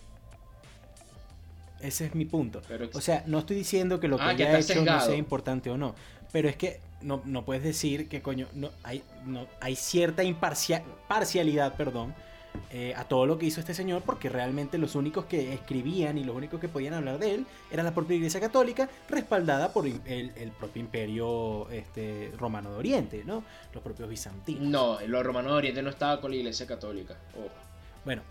Ese es mi punto. o sea, no estoy diciendo que lo que ah, haya hecho no sea importante o no. Pero es que no, no puedes decir que coño, no, hay, no, hay cierta imparcial, parcialidad, perdón, eh, a todo lo que hizo este señor, porque realmente los únicos que escribían y los únicos que podían hablar de él era la propia Iglesia Católica, respaldada por el, propio imperio este, romano de Oriente, ¿no? Los propios bizantinos. No, los romanos de Oriente no estaba con la Iglesia Católica. Bueno,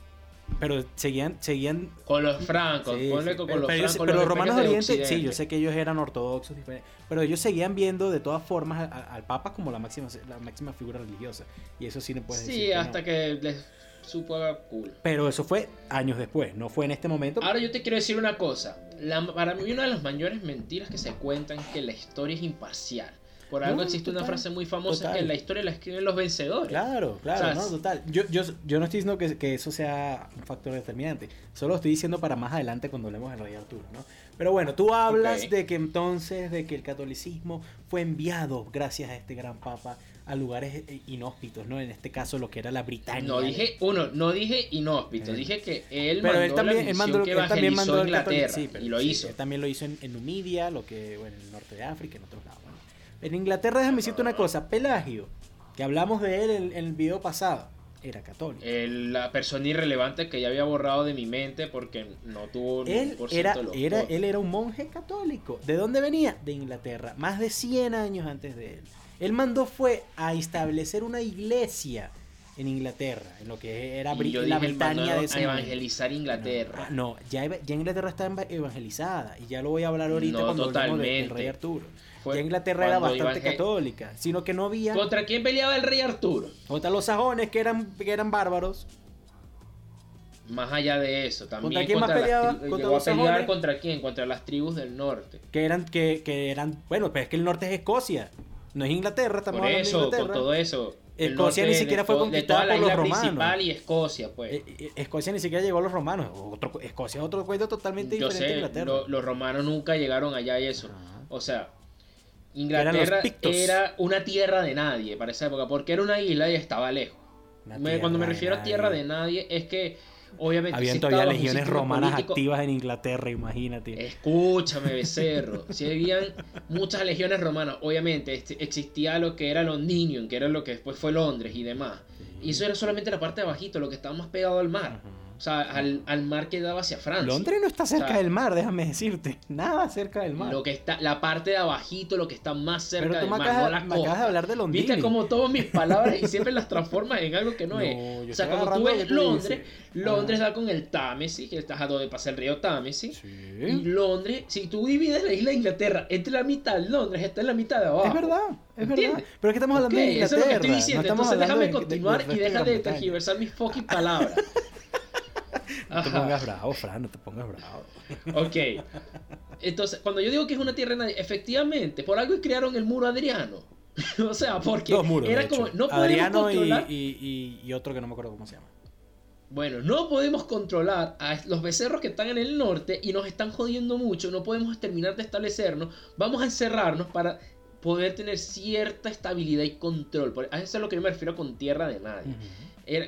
pero seguían seguían con los francos con, los pero, francos pero los, romanos de Oriente sí yo sé que ellos eran ortodoxos pero ellos seguían viendo de todas formas al, papa como la máxima la máxima figura religiosa y eso sí no puede decir sí hasta que les cool. Pero eso fue años después, no fue en este momento. Ahora yo te quiero decir una cosa. para mí una de las mayores mentiras que se cuentan es que la historia es imparcial. Por algo existe una frase muy famosa que la historia la escriben los vencedores. Claro, claro, no, total. Yo, yo, yo no estoy diciendo que, que, eso sea un factor determinante. Solo estoy diciendo para más adelante cuando hablemos del Rey Arturo, ¿no? Pero bueno, tú hablas de que entonces, de que el catolicismo fue enviado gracias a este gran papa a lugares eh, inhóspitos, ¿no? En este caso lo que era la Britania. No dije, uno, no dije inhóspito, dije que él pero mandó él también, la él mandó, que él también mandó Inglaterra sí, y lo hizo. él también lo hizo en, Numidia, lo que, bueno, en el norte de África, en otros lados. En Inglaterra, déjame decirte una cosa, Pelagio, que hablamos de él en, el video pasado, era católico. la persona irrelevante que ya había borrado de mi mente porque no tuvo él era, era Él era un monje católico. ¿De dónde venía? De Inglaterra, más de 100 años antes de él. Él mandó fue a establecer una iglesia en Inglaterra, en lo que era la Britania de ese evangelizar Inglaterra. No, ya, ya, Inglaterra está evangelizada y ya lo voy a hablar ahorita cuando hablemos del Rey Arturo. ya Inglaterra era bastante católica, sino que no había... ¿Contra quién peleaba el rey Arturo? Contra los sajones, que eran, que eran bárbaros. Más allá de eso, también ¿Contra quién más peleaba? ¿Contra los a pelear contra quién? Contra las tribus del norte. Que eran, que, que eran, bueno, pero es que el norte es Escocia, no es Inglaterra, estamos Por eso, con todo eso. Escocia ni siquiera fue conquistada por los romanos. principal y Escocia, pues. Eh, eh, Escocia ni siquiera llegó a los romanos. Escocia es otro cuento totalmente diferente de Inglaterra. los romanos nunca llegaron allá y eso. O sea, Inglaterra era una tierra de nadie para esa época, porque era una isla y estaba lejos. cuando me refiero a tierra de nadie, es que obviamente. Habían todavía legiones romanas activas en Inglaterra, imagínate. Escúchame, becerro. si habían muchas legiones romanas, obviamente este, existía lo que era Londinium, que era lo que después fue Londres y demás. Y eso era solamente la parte de abajito, lo que estaba más pegado al mar. O sea, al, al, mar que daba hacia Francia. Londres no está cerca del mar, déjame decirte. Nada cerca del mar. Lo que está, la parte de abajito, lo que está más cerca del mar. Acabas, no me acabas de hablar de Londres. Viste como todas mis palabras y siempre las transformas en algo que no, es. O sea, cuando tú ves Londres, Londres da con el Támesis, que está a donde pasa el río Támesis. Y Londres, si tú divides la isla de Inglaterra entre la mitad de Londres, está en la mitad de abajo. Es verdad, es verdad. Pero es que estamos hablando de Inglaterra. Eso es lo que estoy diciendo. Entonces déjame continuar y deja de tergiversar mis fucking palabras. No te pongas bravo, Fran, no te pongas bravo. Ok. Entonces, cuando yo digo que es una tierra nadie, efectivamente, por algo crearon el muro Adriano. o sea, porque era como. No Adriano controlar... y, y, otro que no me acuerdo cómo se llama. Bueno, no podemos controlar a los becerros que están en el norte y nos están jodiendo mucho. No podemos terminar de establecernos. Vamos a encerrarnos para poder tener cierta estabilidad y control. A eso es lo que yo me refiero con tierra de nadie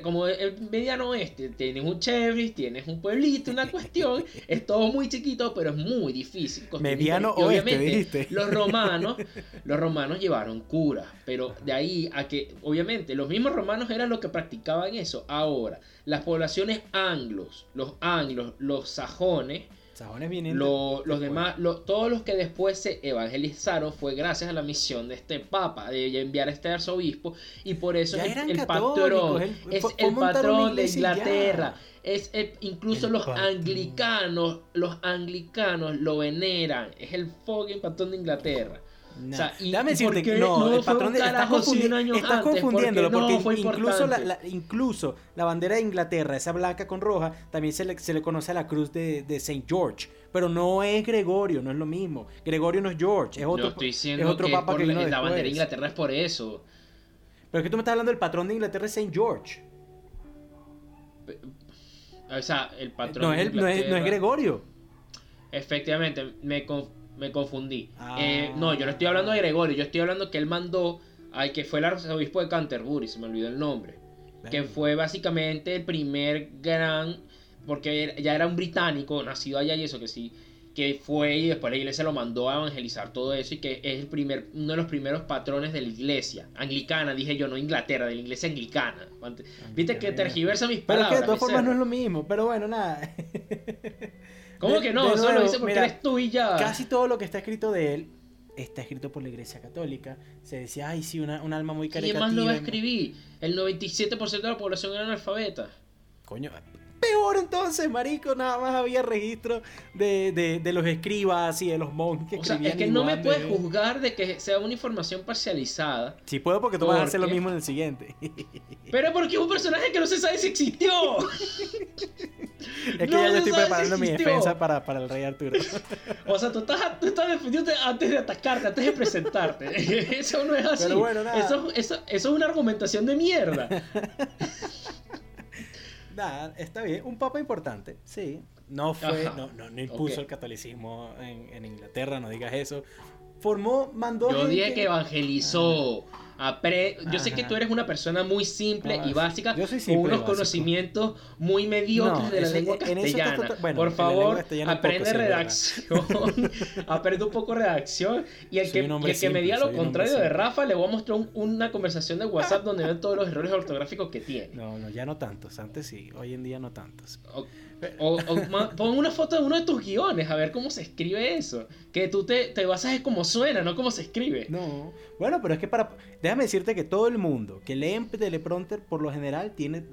como el mediano oeste, tienes un Chevy, tienes un pueblito, una cuestión, es todo muy chiquito, pero es muy difícil. Mediano oeste, obviamente, los romanos, los romanos llevaron curas, pero de ahí a que, obviamente, los mismos romanos eran los que practicaban eso. Ahora, las poblaciones anglos, los anglos, los sajones, los demás, todos los que después se evangelizaron fue gracias a la misión de este papa, de enviar a este arzobispo, y por eso es el, patrón, es el patrón de Inglaterra. Es incluso los anglicanos, los anglicanos lo veneran, es el fucking patrón de Inglaterra. O sea, Dame decirte que no, el patrón de, estás, confundiendo, estás confundiéndolo porque, incluso, la, incluso la bandera de Inglaterra, esa blanca con roja, también se le, se le conoce a la cruz de, de Saint George, pero no es Gregorio, no es lo mismo. Gregorio no es George, es otro, es otro papa que vino La bandera de Inglaterra es por eso. Pero es que tú me estás hablando del patrón de Inglaterra es Saint George. O sea, el patrón no, es, no, es, no es Gregorio. Efectivamente, me me confundí. Eh, no, yo no estoy hablando de Gregorio, yo estoy hablando que él mandó al que fue el arzobispo de Canterbury, se me olvidó el nombre. Que fue básicamente el primer gran. Porque ya era un británico, nacido allá y eso, que sí. Que fue y después la iglesia lo mandó a evangelizar todo eso y que es el primer, uno de los primeros patrones de la iglesia. Anglicana, dije yo, no Inglaterra, de la iglesia anglicana. Viste que tergiversa mis palabras. Pero que de todas formas no es lo mismo, pero bueno, nada. ¿Cómo que no? Solo lo dice porque eres tú y ya. Casi todo lo que está escrito de él está escrito por la iglesia católica. Se decía, ay, sí, una, un alma muy caritativa. ¿Quién más lo va a escribir? El 97% de la población era analfabeta. Coño, peor entonces, marico, nada más había registro de, los escribas y de los monjes. O sea, es que no me puedes juzgar de que sea una información parcializada. Sí puedo porque tú vas a hacer lo mismo en el siguiente. Pero porque un personaje que no se sabe si existió. es que ya yo estoy preparando mi defensa para, el rey Arturo. o sea, tú estás, tú estás defendiendo antes de atacarte, antes de presentarte. eso no es así. Pero bueno, nada. Eso, eso, eso es una argumentación de mierda. Nada, está bien. Un papa importante, sí. No fue, no, no, impuso el catolicismo en, Inglaterra, no digas eso. Formó, mandó. Yo dije que evangelizó. Yo sé que tú eres una persona muy simple y básica, con unos conocimientos muy mediocres de la lengua castellana. Por favor, aprende redacción, aprende un poco redacción. Y el que, que me diga lo contrario de Rafa, le voy a mostrar una conversación de WhatsApp donde ven todos los errores ortográficos que tiene. No, no, ya no tantos. Antes sí, hoy en día no tantos. O, pon una foto de uno de tus guiones a ver cómo se escribe eso. Que tú te, te basas en cómo suena, no cómo se escribe. No. Bueno, pero es que para. Déjame decirte que todo el mundo que lee en teleprompter, por lo general, tiene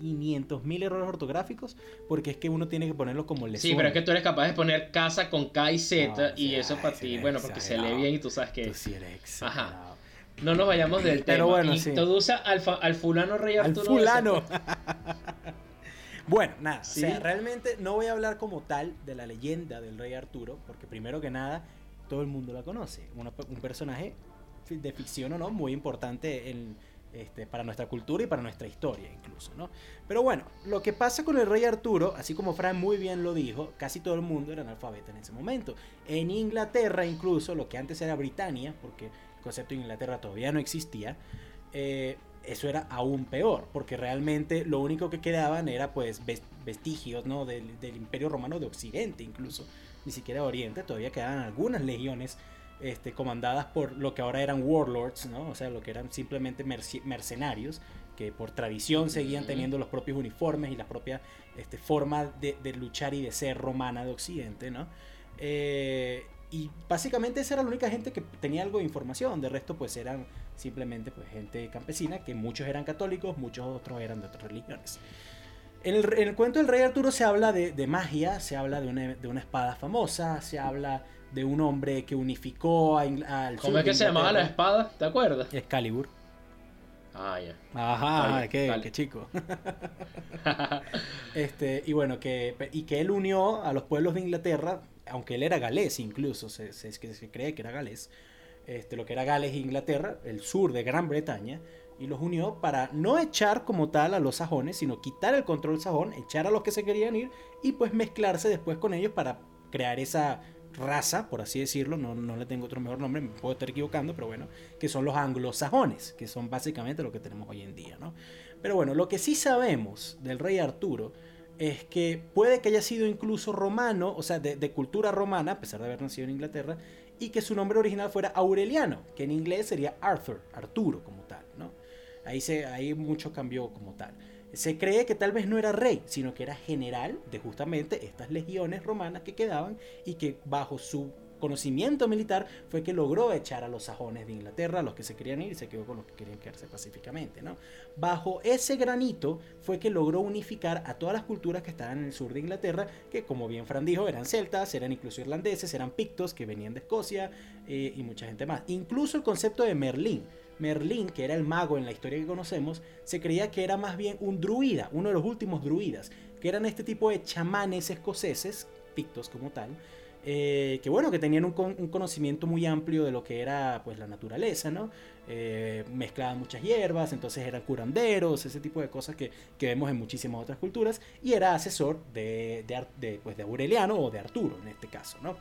500.000 errores ortográficos porque es que uno tiene que ponerlo como le Sí, pero es que tú eres capaz de poner casa con K y Z y eso para ti, bueno, porque se lee bien y tú sabes que... Tú sí eres Ajá. No nos vayamos del tema. Pero bueno, Introduce al, al fulano Rey Arturo. Al fulano. bueno, nada. O sea, realmente no voy a hablar como tal de la leyenda del Rey Arturo, porque primero que nada, todo el mundo la conoce. un personaje de ficción o no, muy importante en, este, para nuestra cultura y para nuestra historia incluso, ¿no? Pero bueno, lo que pasa con el rey Arturo, así como Fran muy bien lo dijo, casi todo el mundo era analfabeto en ese momento. En Inglaterra incluso, lo que antes era Britania, porque el concepto de Inglaterra todavía no existía, eh, eso era aún peor, porque realmente lo único que quedaban era pues vestigios ¿no? del, del Imperio Romano de Occidente incluso, ni siquiera de Oriente, todavía quedaban algunas legiones este, comandadas por lo que ahora eran warlords, ¿no? O sea, lo que eran simplemente mercenarios, que por tradición seguían teniendo los propios uniformes y la propia este, forma de, luchar y de ser romana de Occidente, ¿no? Eh, y básicamente esa era la única gente que tenía algo de información, de resto pues eran simplemente pues gente campesina, que muchos eran católicos, muchos otros eran de otras religiones. En el, cuento del rey Arturo se habla de, magia, se habla de una, de una espada famosa, se habla de un hombre que unificó al ¿Cómo es que se llamaba la espada? ¿Te acuerdas? Excalibur. Ah, ya. Ajá, qué, chico. este, y bueno, que, y que él unió a los pueblos de Inglaterra, aunque él era galés incluso, se, se, se cree que era galés, este, lo que era Gales e Inglaterra, el sur de Gran Bretaña, y los unió para no echar como tal a los sajones, sino quitar el control sajón, echar a los que se querían ir y pues mezclarse después con ellos para crear esa raza, por así decirlo, no, no le tengo otro mejor nombre, me puedo estar equivocando, pero bueno, que son los anglosajones, que son básicamente lo que tenemos hoy en día, ¿no? Pero bueno, lo que sí sabemos del rey Arturo es que puede que haya sido incluso romano, o sea, de, cultura romana, a pesar de haber nacido en Inglaterra, y que su nombre original fuera Aureliano, que en inglés sería Arthur, Arturo como tal, ¿no? Ahí, se, ahí mucho cambió como tal. Se cree que tal vez no era rey, sino que era general de justamente estas legiones romanas que quedaban y que bajo su conocimiento militar fue que logró echar a los sajones de Inglaterra, a los que se querían ir y se quedó con los que querían quedarse pacíficamente. ¿no? Bajo ese granito fue que logró unificar a todas las culturas que estaban en el sur de Inglaterra, que como bien Fran dijo, eran celtas, eran incluso irlandeses, eran pictos que venían de Escocia eh, y mucha gente más. Incluso el concepto de Merlín Merlín, que era el mago en la historia que conocemos, se creía que era más bien un druida, uno de los últimos druidas, que eran este tipo de chamanes escoceses, pictos como tal, eh, que bueno, que tenían un, conocimiento muy amplio de lo que era pues la naturaleza, ¿no? Eh, mezclaban muchas hierbas, entonces eran curanderos, ese tipo de cosas que, vemos en muchísimas otras culturas, y era asesor de, pues, de Aureliano o de Arturo en este caso, ¿no?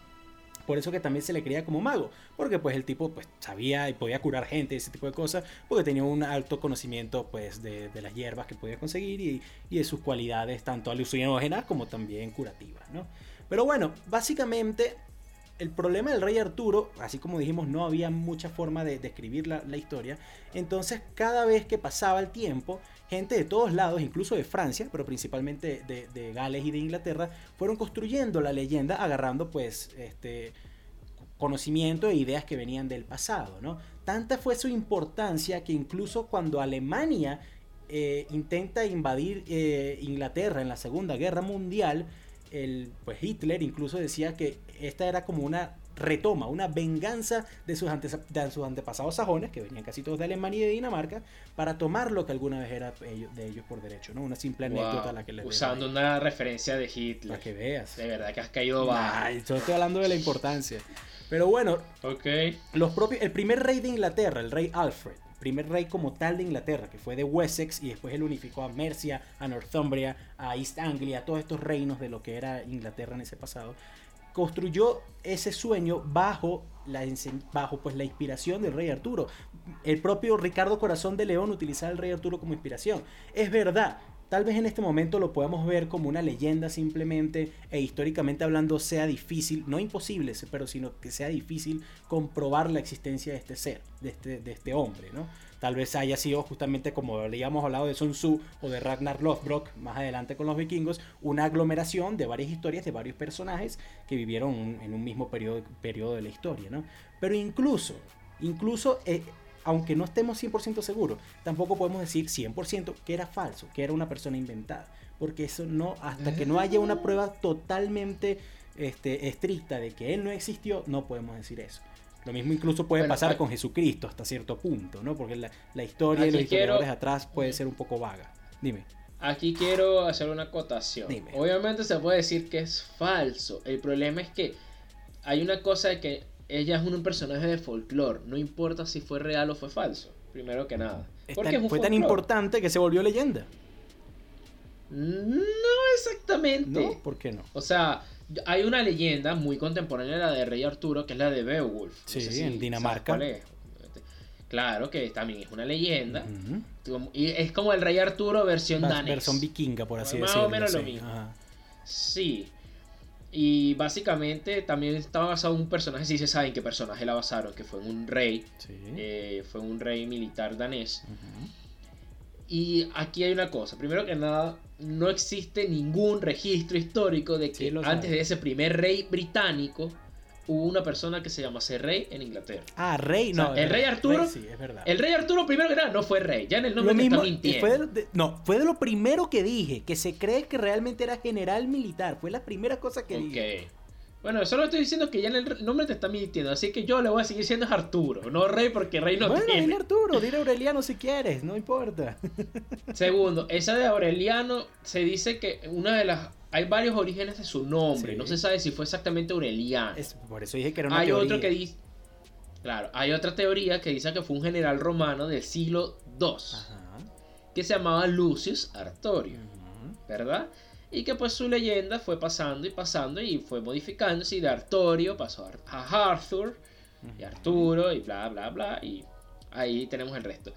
Por eso que también se le creía como mago, porque pues el tipo pues sabía y podía curar gente, ese tipo de cosas, porque tenía un alto conocimiento pues de, las hierbas que podía conseguir y, de sus cualidades tanto alucinógenas como también curativas, ¿no? Pero bueno, básicamente el problema del rey Arturo, así como dijimos, no había mucha forma de describir la, historia. Entonces, cada vez que pasaba el tiempo, gente de todos lados, incluso de Francia, pero principalmente de, Gales y de Inglaterra, fueron construyendo la leyenda, agarrando pues este conocimiento e ideas que venían del pasado, ¿no? Tanta fue su importancia que incluso cuando Alemania eh, intenta invadir eh, Inglaterra en la Segunda Guerra Mundial, el, pues Hitler incluso decía que esta era como una retoma, una venganza de sus, de sus antepasados sajones, que venían casi todos de Alemania y de Dinamarca, para tomar lo que alguna vez era de ellos por derecho, ¿no? Una simple anécdota a la que le Usando una referencia de Hitler. Para que veas. De verdad que has caído bajo. yo estoy hablando de la importancia. Pero bueno, okay. los propios, el primer rey de Inglaterra, el rey Alfred, primer rey como tal de Inglaterra, que fue de Wessex y después él unificó a Mercia, a Northumbria, a East Anglia, todos estos reinos de lo que era Inglaterra en ese pasado, construyó ese sueño bajo la, bajo pues la inspiración del rey Arturo. El propio Ricardo Corazón de León utilizaba al rey Arturo como inspiración. Es verdad, Tal vez en este momento lo podamos ver como una leyenda simplemente e históricamente hablando sea difícil, no imposible, pero sino que sea difícil comprobar la existencia de este ser, de este, de este hombre, ¿no? Tal vez haya sido justamente como habíamos hablado de Sun Tzu o de Ragnar Lothbrok más adelante con los vikingos, una aglomeración de varias historias de varios personajes que vivieron en un mismo periodo, periodo de la historia, ¿no? Pero incluso, incluso... Eh, aunque no estemos 100% seguros, tampoco podemos decir 100% que era falso, que era una persona inventada. Porque eso no, hasta que no haya una prueba totalmente este, estricta de que él no existió, no podemos decir eso. Lo mismo incluso puede pasar con Jesucristo hasta cierto punto, ¿no? Porque la, historia de los historiadores atrás puede ser un poco vaga. Dime. Aquí quiero hacer una acotación. Obviamente se puede decir que es falso. El problema es que hay una cosa de que ella es un personaje de folclore. No importa si fue real o fue falso. Primero que nada. Porque fue tan importante que se volvió leyenda. No exactamente. ¿No? ¿Por qué no? O sea, hay una leyenda muy contemporánea, la de Rey Arturo, que es la de Beowulf. Sí, en Dinamarca. Claro que también es una leyenda. Y es como el Rey Arturo versión danés. Versión vikinga, por así decirlo. Más o menos lo mismo. Sí. Y básicamente también estaba basado en un personaje, si se saben qué personaje la basaron, que fue en un rey. Eh, fue un rey militar danés. Y aquí hay una cosa. Primero que nada, no existe ningún registro histórico de que antes de ese primer rey británico hubo una persona que se llamase rey en Inglaterra. Ah, rey, no. el rey Arturo. sí, es verdad. El rey Arturo, primero que nada, no fue rey. Ya en el nombre lo mismo, Fue no, fue de lo primero que dije, que se cree que realmente era general militar. Fue la primera cosa que dije. Bueno, solo estoy diciendo que ya en el nombre te está mintiendo, así que yo le voy a seguir siendo Arturo, no Rey, porque Rey no bueno, tiene. Bueno, Arturo, dile Aureliano si quieres, no importa. Segundo, esa de Aureliano se dice que una de las hay varios orígenes de su nombre. No se sabe si fue exactamente Aureliano. por eso dije que era una hay otro que dice. Claro, hay otra teoría que dice que fue un general romano del siglo II. Que se llamaba Lucius Artorio. ¿Verdad? Y que pues su leyenda fue pasando y pasando y fue modificándose. Y de Artorio pasó a Arthur. Y Arturo y bla, bla, bla. Y ahí tenemos el resto.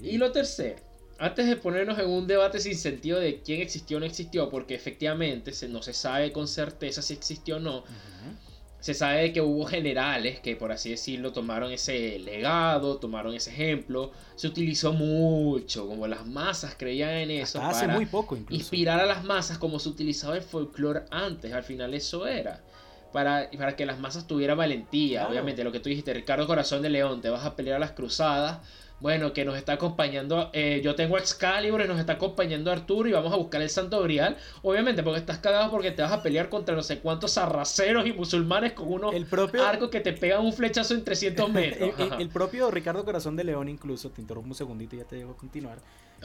Y lo tercero antes de ponernos en un debate sin sentido de quién existió o no existió, porque efectivamente no se sabe con certeza si existió o no, se sabe que hubo generales que, por así decirlo, tomaron ese legado, tomaron ese ejemplo, se utilizó mucho, como las masas creían en eso. hace muy poco Inspirar a las masas como se utilizaba el folclore antes, al final eso era. Para, para que las masas tuvieran valentía, obviamente, lo que tú dijiste, Ricardo Corazón de León, te vas a pelear a las cruzadas bueno, que nos está acompañando. Eh, yo tengo Excalibur y nos está acompañando Arturo y vamos a buscar el Santo Grial. Obviamente, porque estás cagado porque te vas a pelear contra no sé cuántos sarraceros y musulmanes con unos el propio... arcos que te pegan un flechazo en 300 metros. el, propio Ricardo Corazón de León, incluso, te interrumpo un segundito y ya te dejo continuar.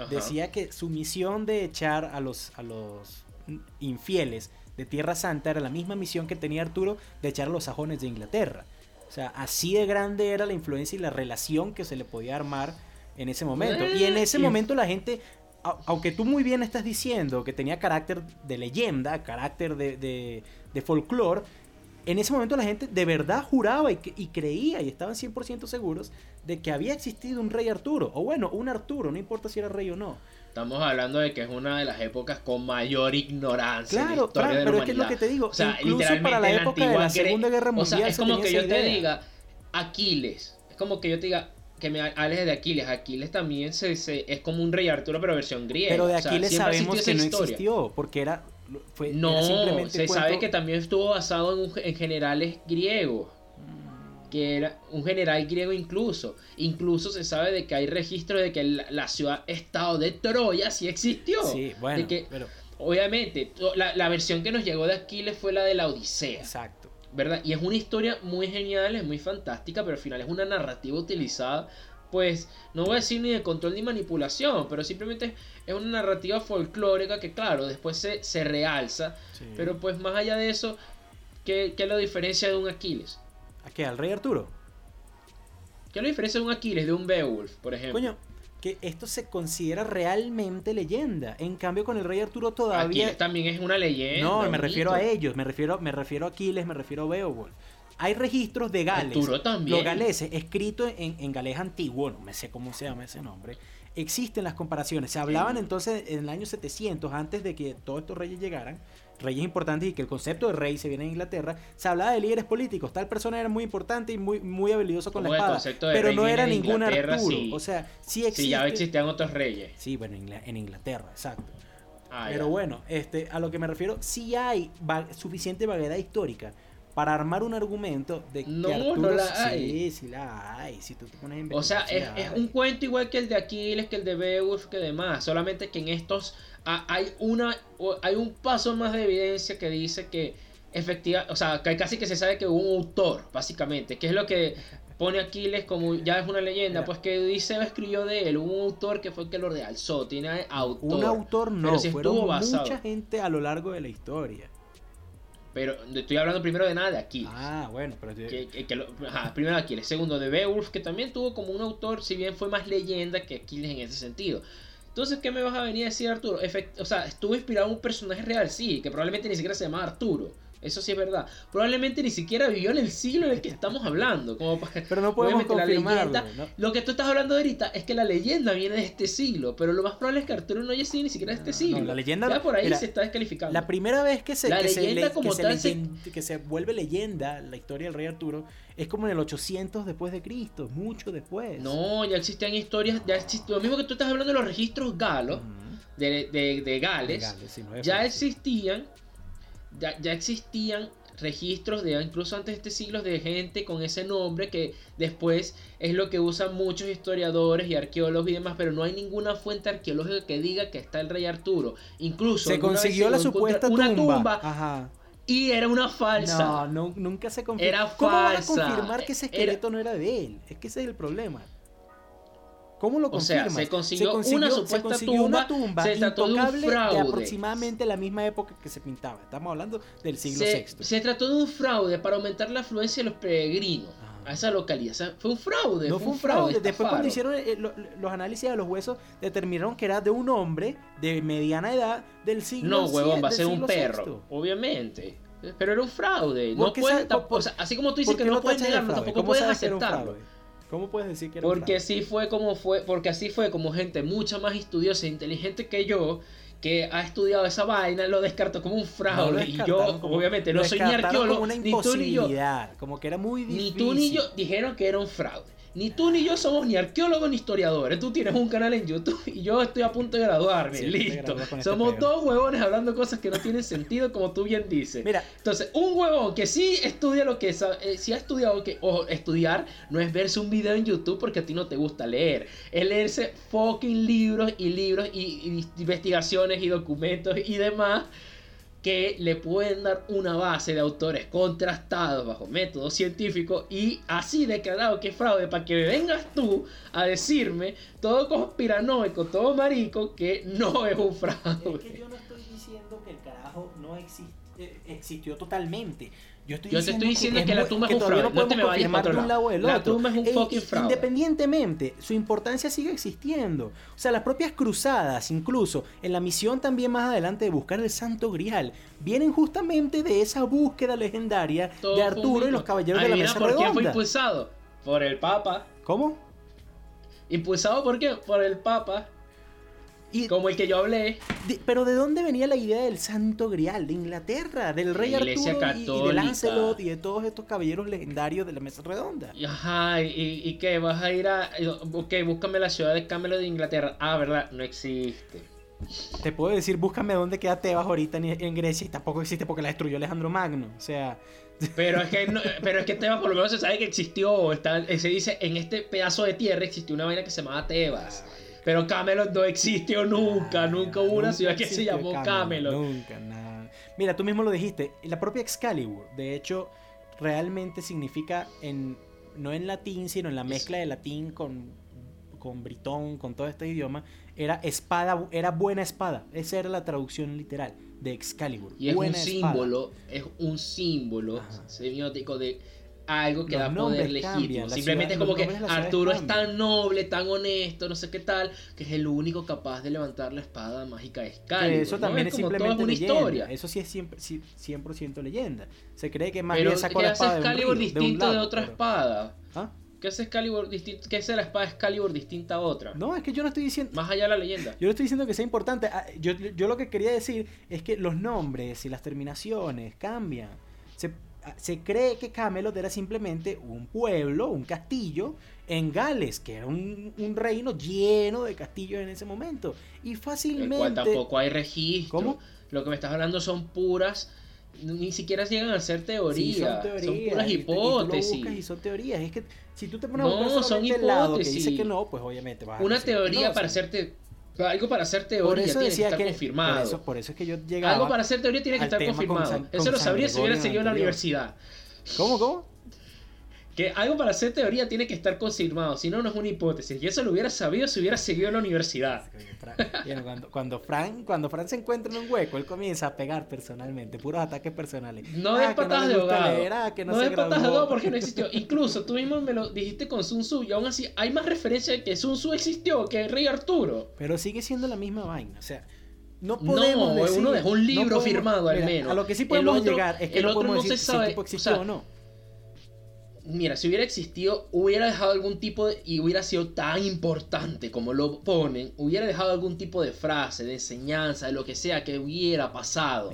Decía que su misión de echar a los, a los infieles de Tierra Santa era la misma misión que tenía Arturo de echar a los sajones de Inglaterra. O sea, así de grande era la influencia y la relación que se le podía armar en ese momento. Y en ese momento la gente, aunque tú muy bien estás diciendo que tenía carácter de leyenda, carácter de, de, de folclore, en ese momento la gente de verdad juraba y, y, creía y estaban 100% seguros de que había existido un rey Arturo. O bueno, un Arturo, no importa si era rey o no. Estamos hablando de que es una de las épocas con mayor ignorancia claro, en la historia de la pero es que es lo que te digo. O sea, incluso para la época de la Segunda Guerra Mundial. O sea, es como que yo te diga Aquiles. Es como que yo te diga que me hables de Aquiles. Aquiles también se, es como un rey Arturo, pero versión griega. Pero de Aquiles sabemos que no existió, porque era. Fue, no, se sabe que también estuvo basado en, en generales griegos que era un general griego incluso. Incluso se sabe de que hay registro de que la, ciudad-estado de Troya sí existió. Sí, bueno, que, Obviamente, la, versión que nos llegó de Aquiles fue la de la Odisea. Exacto. ¿Verdad? Y es una historia muy genial, es muy fantástica, pero al final es una narrativa utilizada, pues, no voy a decir ni de control ni manipulación, pero simplemente es una narrativa folclórica que, claro, después se, se realza. Pero pues más allá de eso, ¿qué, ¿qué es la diferencia de un Aquiles? ¿A qué? ¿Al rey Arturo? ¿Qué es la diferencia de un Aquiles, de un Beowulf, por ejemplo? Coño, que esto se considera realmente leyenda. En cambio, con el rey Arturo todavía. Aquiles también es una leyenda. No, me refiero a ellos, me refiero, me refiero a Aquiles, me refiero a Beowulf. Hay registros de Gales. Arturo también. Los galeses, escrito en, en galés antiguo, no me sé cómo se llama ese nombre. Existen las comparaciones. Se hablaban entonces en el año 700, antes de que todos estos reyes llegaran reyes importantes y que el concepto de rey se viene en Inglaterra, se hablaba de líderes políticos. Tal persona era muy importante y muy, muy habilidoso con la espada. Pero no era ningún Arturo. O sea, sí existe. Sí, ya existían otros reyes. Sí, bueno, en Inglaterra, exacto. Ah, pero bueno, este, a lo que me refiero, sí hay suficiente vaguedad histórica para armar un argumento de que no, Arturo no la hay. sí, sí la hay, si tú te pones a O sea, es, es un cuento igual que el de Aquiles, que el de Beowulf, que demás. Solamente que en estos ha- hay una hay un paso más de evidencia que dice que efectiva, o sea, que casi que se sabe que hubo un autor, básicamente, que es lo que pone Aquiles como ya es una leyenda, Mira. pues que Odiseo escribió de él, un autor que fue el que lo realzó, tiene autor. un autor no, pero sí fueron estuvo basado. mucha gente a lo largo de la historia. Pero estoy hablando primero de nada de Aquiles. Ah, bueno, pero Que, que- que lo- ajá, primero Aquiles, segundo de Beowulf, que también tuvo como un autor, si bien fue más leyenda que Aquiles en ese sentido. Entonces, ¿qué me vas a venir a decir Arturo? O sea, estuvo inspirado en un personaje real, sí, que probablemente ni siquiera se llamaba Arturo. Eso sí es verdad. Probablemente ni siquiera vivió en el siglo en el que estamos hablando. Como pa- pero no podemos confirmarlo, leyenda- ¿no? Lo que tú estás hablando ahorita es que la leyenda viene de este siglo, pero lo más probable es que Arturo no haya sido ni siquiera de este No, siglo. no, la leyenda ya por ahí mira, se está descalificando. La primera vez que se, La que leyenda le- como que se tal se- que se vuelve leyenda la historia del rey Arturo es como en el 800 después de Cristo, mucho después. No, ya existían historias, ya existió. Lo mismo que tú estás hablando de los registros galos, de, de, de Gales, Gales, sí, no es ya existían, ya, ya existían registros de incluso antes de este siglo de gente con ese nombre que después es lo que usan muchos historiadores y arqueólogos y demás, pero no hay ninguna fuente arqueológica que diga que está el rey Arturo. Incluso Se consiguió la supuesta una tumba. tumba Ajá. y era una falsa. No, no, nunca se confirmó. Era ¿Cómo van a falsa. confirmar que ese Era- esqueleto no era de él? Es que ese es el problema. ¿Cómo lo O sea, confirmas? se consiguió una supuesta consiguió una tumba, se trató de un fraude. aproximadamente la misma época que se pintaba. Estamos hablando del siglo se, VI. se trató de un fraude para aumentar la afluencia de los peregrinos a esa localidad. O sea, fue un fraude. No fue un fraude. Después cuando hicieron eh, lo- los análisis de los huesos, determinaron que era de un hombre de mediana edad del siglo No, huevón, va a ser un perro. VI. Obviamente. Pero era un fraude. ¿Por No puedes sa- tampoco- por- o sea, así como tú dices ¿Por que no puedes de negarlo, tampoco ¿Cómo puedes aceptarlo. ¿Cómo puedes decir que era un Porque fraude? así fue como fue, porque así fue como gente mucha más estudiosa e inteligente que yo que ha estudiado esa vaina lo descartó como un No, fraude y yo como- obviamente no soy ni arqueólogo como una ni tú ni yo imposibilidad, como que era muy ni difícil. tú ni yo dijeron que era un fraude ni tú ni yo somos ni arqueólogos ni historiadores. Tú tienes un canal en YouTube y yo estoy a punto de graduarme. Sí, Listo. este Somos dos huevones hablando cosas que no tienen sentido, como tú bien dices. Mira, Entonces, un huevón que sí estudia lo que sa- eh, sí ha estudiado que o estudiar no es verse un video en YouTube porque a ti no te gusta leer, es leerse fucking libros y libros y, y investigaciones y documentos y demás que le pueden dar una base de autores contrastados bajo métodos científicos y así declarado que es fraude para que me vengas tú a decirme todo conspiranoico, todo marico que no es un es fraude. que yo no estoy diciendo que el carajo no existe, eh, existió totalmente. Yo, estoy Yo te estoy diciendo que es la tumba es un fraude, no te podemos me vayas para otro de un lado lado. La tumba es un fucking fraude. Independientemente, su importancia sigue existiendo. O sea, las propias cruzadas, incluso en la misión también más adelante de buscar el Santo Grial, vienen justamente de esa búsqueda legendaria Todo de Arturo y los caballeros de la mesa por quién fue redonda. impulsado? Por el Papa. ¿Cómo? ¿Impulsado por qué? Por el Papa. Y, Como el que yo hablé. de- pero ¿de dónde venía la idea del Santo Grial? De Inglaterra, del rey La Iglesia Arturo y- y, de. Lancelot y de todos estos caballeros legendarios de la mesa redonda. Ajá, y, y que vas a ir a. Ok, búscame la ciudad de Camelot de Inglaterra. Ah, ¿verdad? No existe. Te puedo decir, búscame dónde queda Tebas ahorita en, en Grecia y tampoco existe porque la destruyó Alejandro Magno. O sea, Pero es que, no- pero es que Tebas por lo menos se sabe que existió. Está, se dice, en este pedazo de tierra existió una vaina que se llamaba Tebas. Pero Camelot no existió nunca. Nunca hubo una ciudad que se llamó Camelot. Nunca, nada. Mira, tú mismo lo dijiste. La propia Excalibur, de hecho, realmente significa en no en latín, sino en la mezcla de latín con, con britón, con todo este idioma, era espada, era buena espada. Esa era la traducción literal de Excalibur. Y es un espada. símbolo, es un símbolo Ajá. semiótico de algo que Los da poder legítimo. Simplemente ciudad- es como que Arturo es tan noble, tan honesto, no sé qué tal, que es el único capaz de levantar la espada mágica de Excalibur. Eso ¿no? también es, simplemente una leyenda. historia. Eso sí es siempre, sí, 100% leyenda. Se cree que más bien sacó ¿qué la hace espada de un Excalibur río, distinto un de, otra pero- espada? ¿Ah? ¿Qué hace Excalibur distinto? ¿Qué hace la espada Excalibur distinta a otra? No, es que yo no estoy diciendo... Más allá de la leyenda. Yo no estoy diciendo que sea importante. Ah, Yo, yo lo que quería decir es que los nombres y las terminaciones cambian. Se, cree que Camelot era simplemente un pueblo, un castillo en Gales, que era un, un reino lleno de castillos en ese momento. Y El fácilmente... cual tampoco hay registro. ¿Cómo? Lo que me estás hablando son puras ni siquiera llegan a ser teorías. son, puras hipótesis. Y, son teorías. Es que si tú te pones no, son hipótesis. lado que dice que no, pues obviamente vas Una teoría para hacerte algo para hacer teoría tiene que estar confirmado. Por eso, es que yo llegaba Algo para hacer teoría tiene que estar confirmado. eso lo sabría si hubiera seguido en la universidad. ¿Cómo, cómo? Que algo para hacer teoría tiene que estar confirmado, si no, no es una hipótesis. Y eso lo hubiera sabido si hubiera seguido en la universidad. cuando, cuando, Fran, cuando Fran se encuentra en un hueco, él comienza a pegar personalmente, puros ataques personales. No ah, de patadas de ahogado. Ah, no, de patadas de ahogado porque no existió. Incluso tú mismo me lo dijiste con Sun Tzu y aún así hay más referencia de que Sun Tzu existió que el rey Arturo. Pero sigue siendo la misma vaina. O sea, no podemos no, uno dejó un libro firmado al menos. A lo que sí podemos llegar es que el otro no se sabe, si tipo existió o no mira, si hubiera existido, hubiera dejado algún tipo de, y hubiera sido tan importante como lo ponen, hubiera dejado algún tipo de frase, de enseñanza, de lo que sea que hubiera pasado.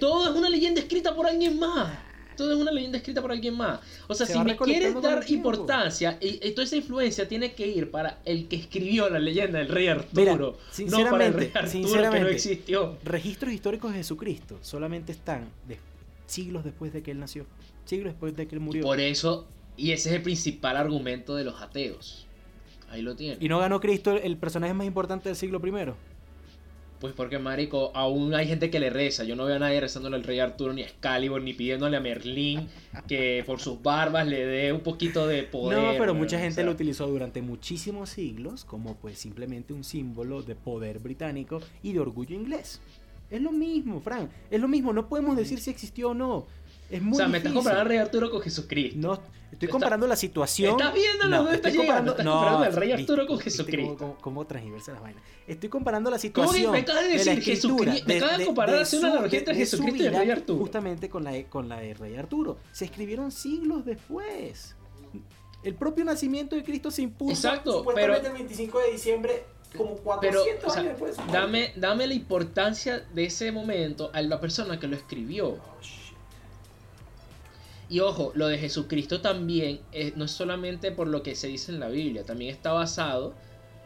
Todo es una leyenda escrita por alguien más. Todo es una leyenda escrita por alguien más. O sea, si me quieres dar importancia, y, toda esa influencia tiene que ir para el que escribió la leyenda del rey Arturo. no para el rey Arturo que no existió. Registros históricos de Jesucristo solamente están siglos después de que él nació siglos después de que él murió. Por eso, y ese es el principal argumento de los ateos. Ahí lo tienen. ¿Y no ganó Cristo el personaje más importante del siglo I? Pues porque, marico, aún hay gente que le reza. Yo no veo a nadie rezándole al rey Arturo, ni a Excalibur, ni pidiéndole a Merlín que por sus barbas le dé un poquito de poder. No, pero mucha gente lo utilizó durante muchísimos siglos como pues simplemente un símbolo de poder británico y de orgullo inglés. Es lo mismo, Frank. Es lo mismo. No podemos decir si existió o no. Es muy o sea, me estás comparando al Rey Arturo con Jesucristo. No, estoy comparando la situación. ¿Estás viendo no, dónde estás? Estás no, comparando al Rey Arturo con Jesucristo. ¿Cómo, cómo, transgiversa las vainas? Estoy comparando la situación. ¿Cómo me acabas de decir Jesucristo? Me acabas de comparar hacer una analogía entre Jesucristo y el Rey Arturo. Justamente con la, con la de Rey Arturo. Se escribieron siglos después. El propio nacimiento de Cristo se impuso. Exacto, supuestamente pero, el 25 de diciembre como 400 pero, o sea, años después. Dame, dame la importancia de ese momento a la persona que lo escribió. Y ojo, lo de Jesucristo también no es solamente por lo que se dice en la Biblia, también está basado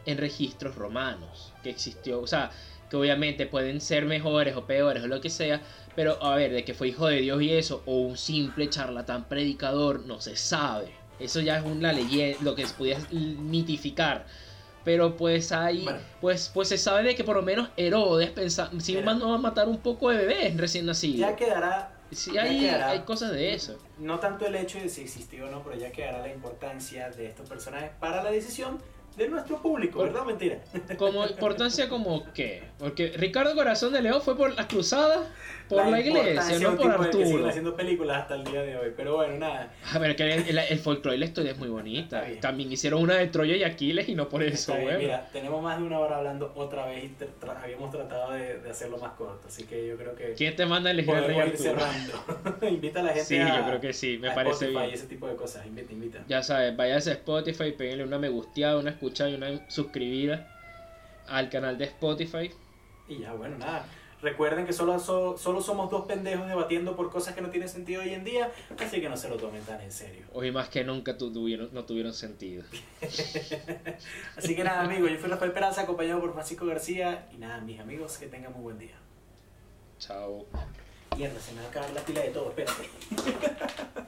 en registros romanos que existió, o sea, que obviamente pueden ser mejores o peores o lo que sea, pero a ver, de que fue hijo de Dios y eso, o un simple charlatán predicador, no se sabe. Eso ya es una leyenda, lo que se podía mitificar. Pero pues hay, pues, pues se sabe de que por lo menos Herodes pensa, si no va a matar un poco de bebés recién nacidos. Ya quedará Sí, hay, hay cosas de eso. No tanto el hecho de si existió o no, pero ya quedará la importancia de estos personajes para la decisión de nuestro público, ¿verdad? Mentira. Como importancia como qué? Porque Ricardo Corazón de León fue por las cruzadas, por la, iglesia, no por Arturo. Haciendo películas hasta el día de hoy, pero bueno, nada. A ver, que el, el, folclore y la historia es muy bonita. También hicieron una de Troya y Aquiles y no por eso, güey. Mira, tenemos más de una hora hablando otra vez y habíamos tratado de, de, hacerlo más corto, así que yo creo que... ¿Quién te manda a elegir el rey Arturo? cerrando. invita a la gente sí, yo creo que sí, me parece Spotify, bien. ese tipo de cosas, invita, invita. Ya sabes, váyase a Spotify, pégale una me gusteada, una escuchada y una suscribida al canal de Spotify. Y ya, bueno, nada. Recuerden que solo, solo somos dos pendejos debatiendo por cosas que no tienen sentido hoy en día, así que no se lo tomen tan en serio. Hoy más que nunca tuvieron, no tuvieron sentido. así que nada, amigos, yo fui Rafael Peranza, acompañado por Francisco García, y nada, mis amigos, que tengan muy buen día. Chao. Mierda, se me va a acabar la pila de todo, espérate.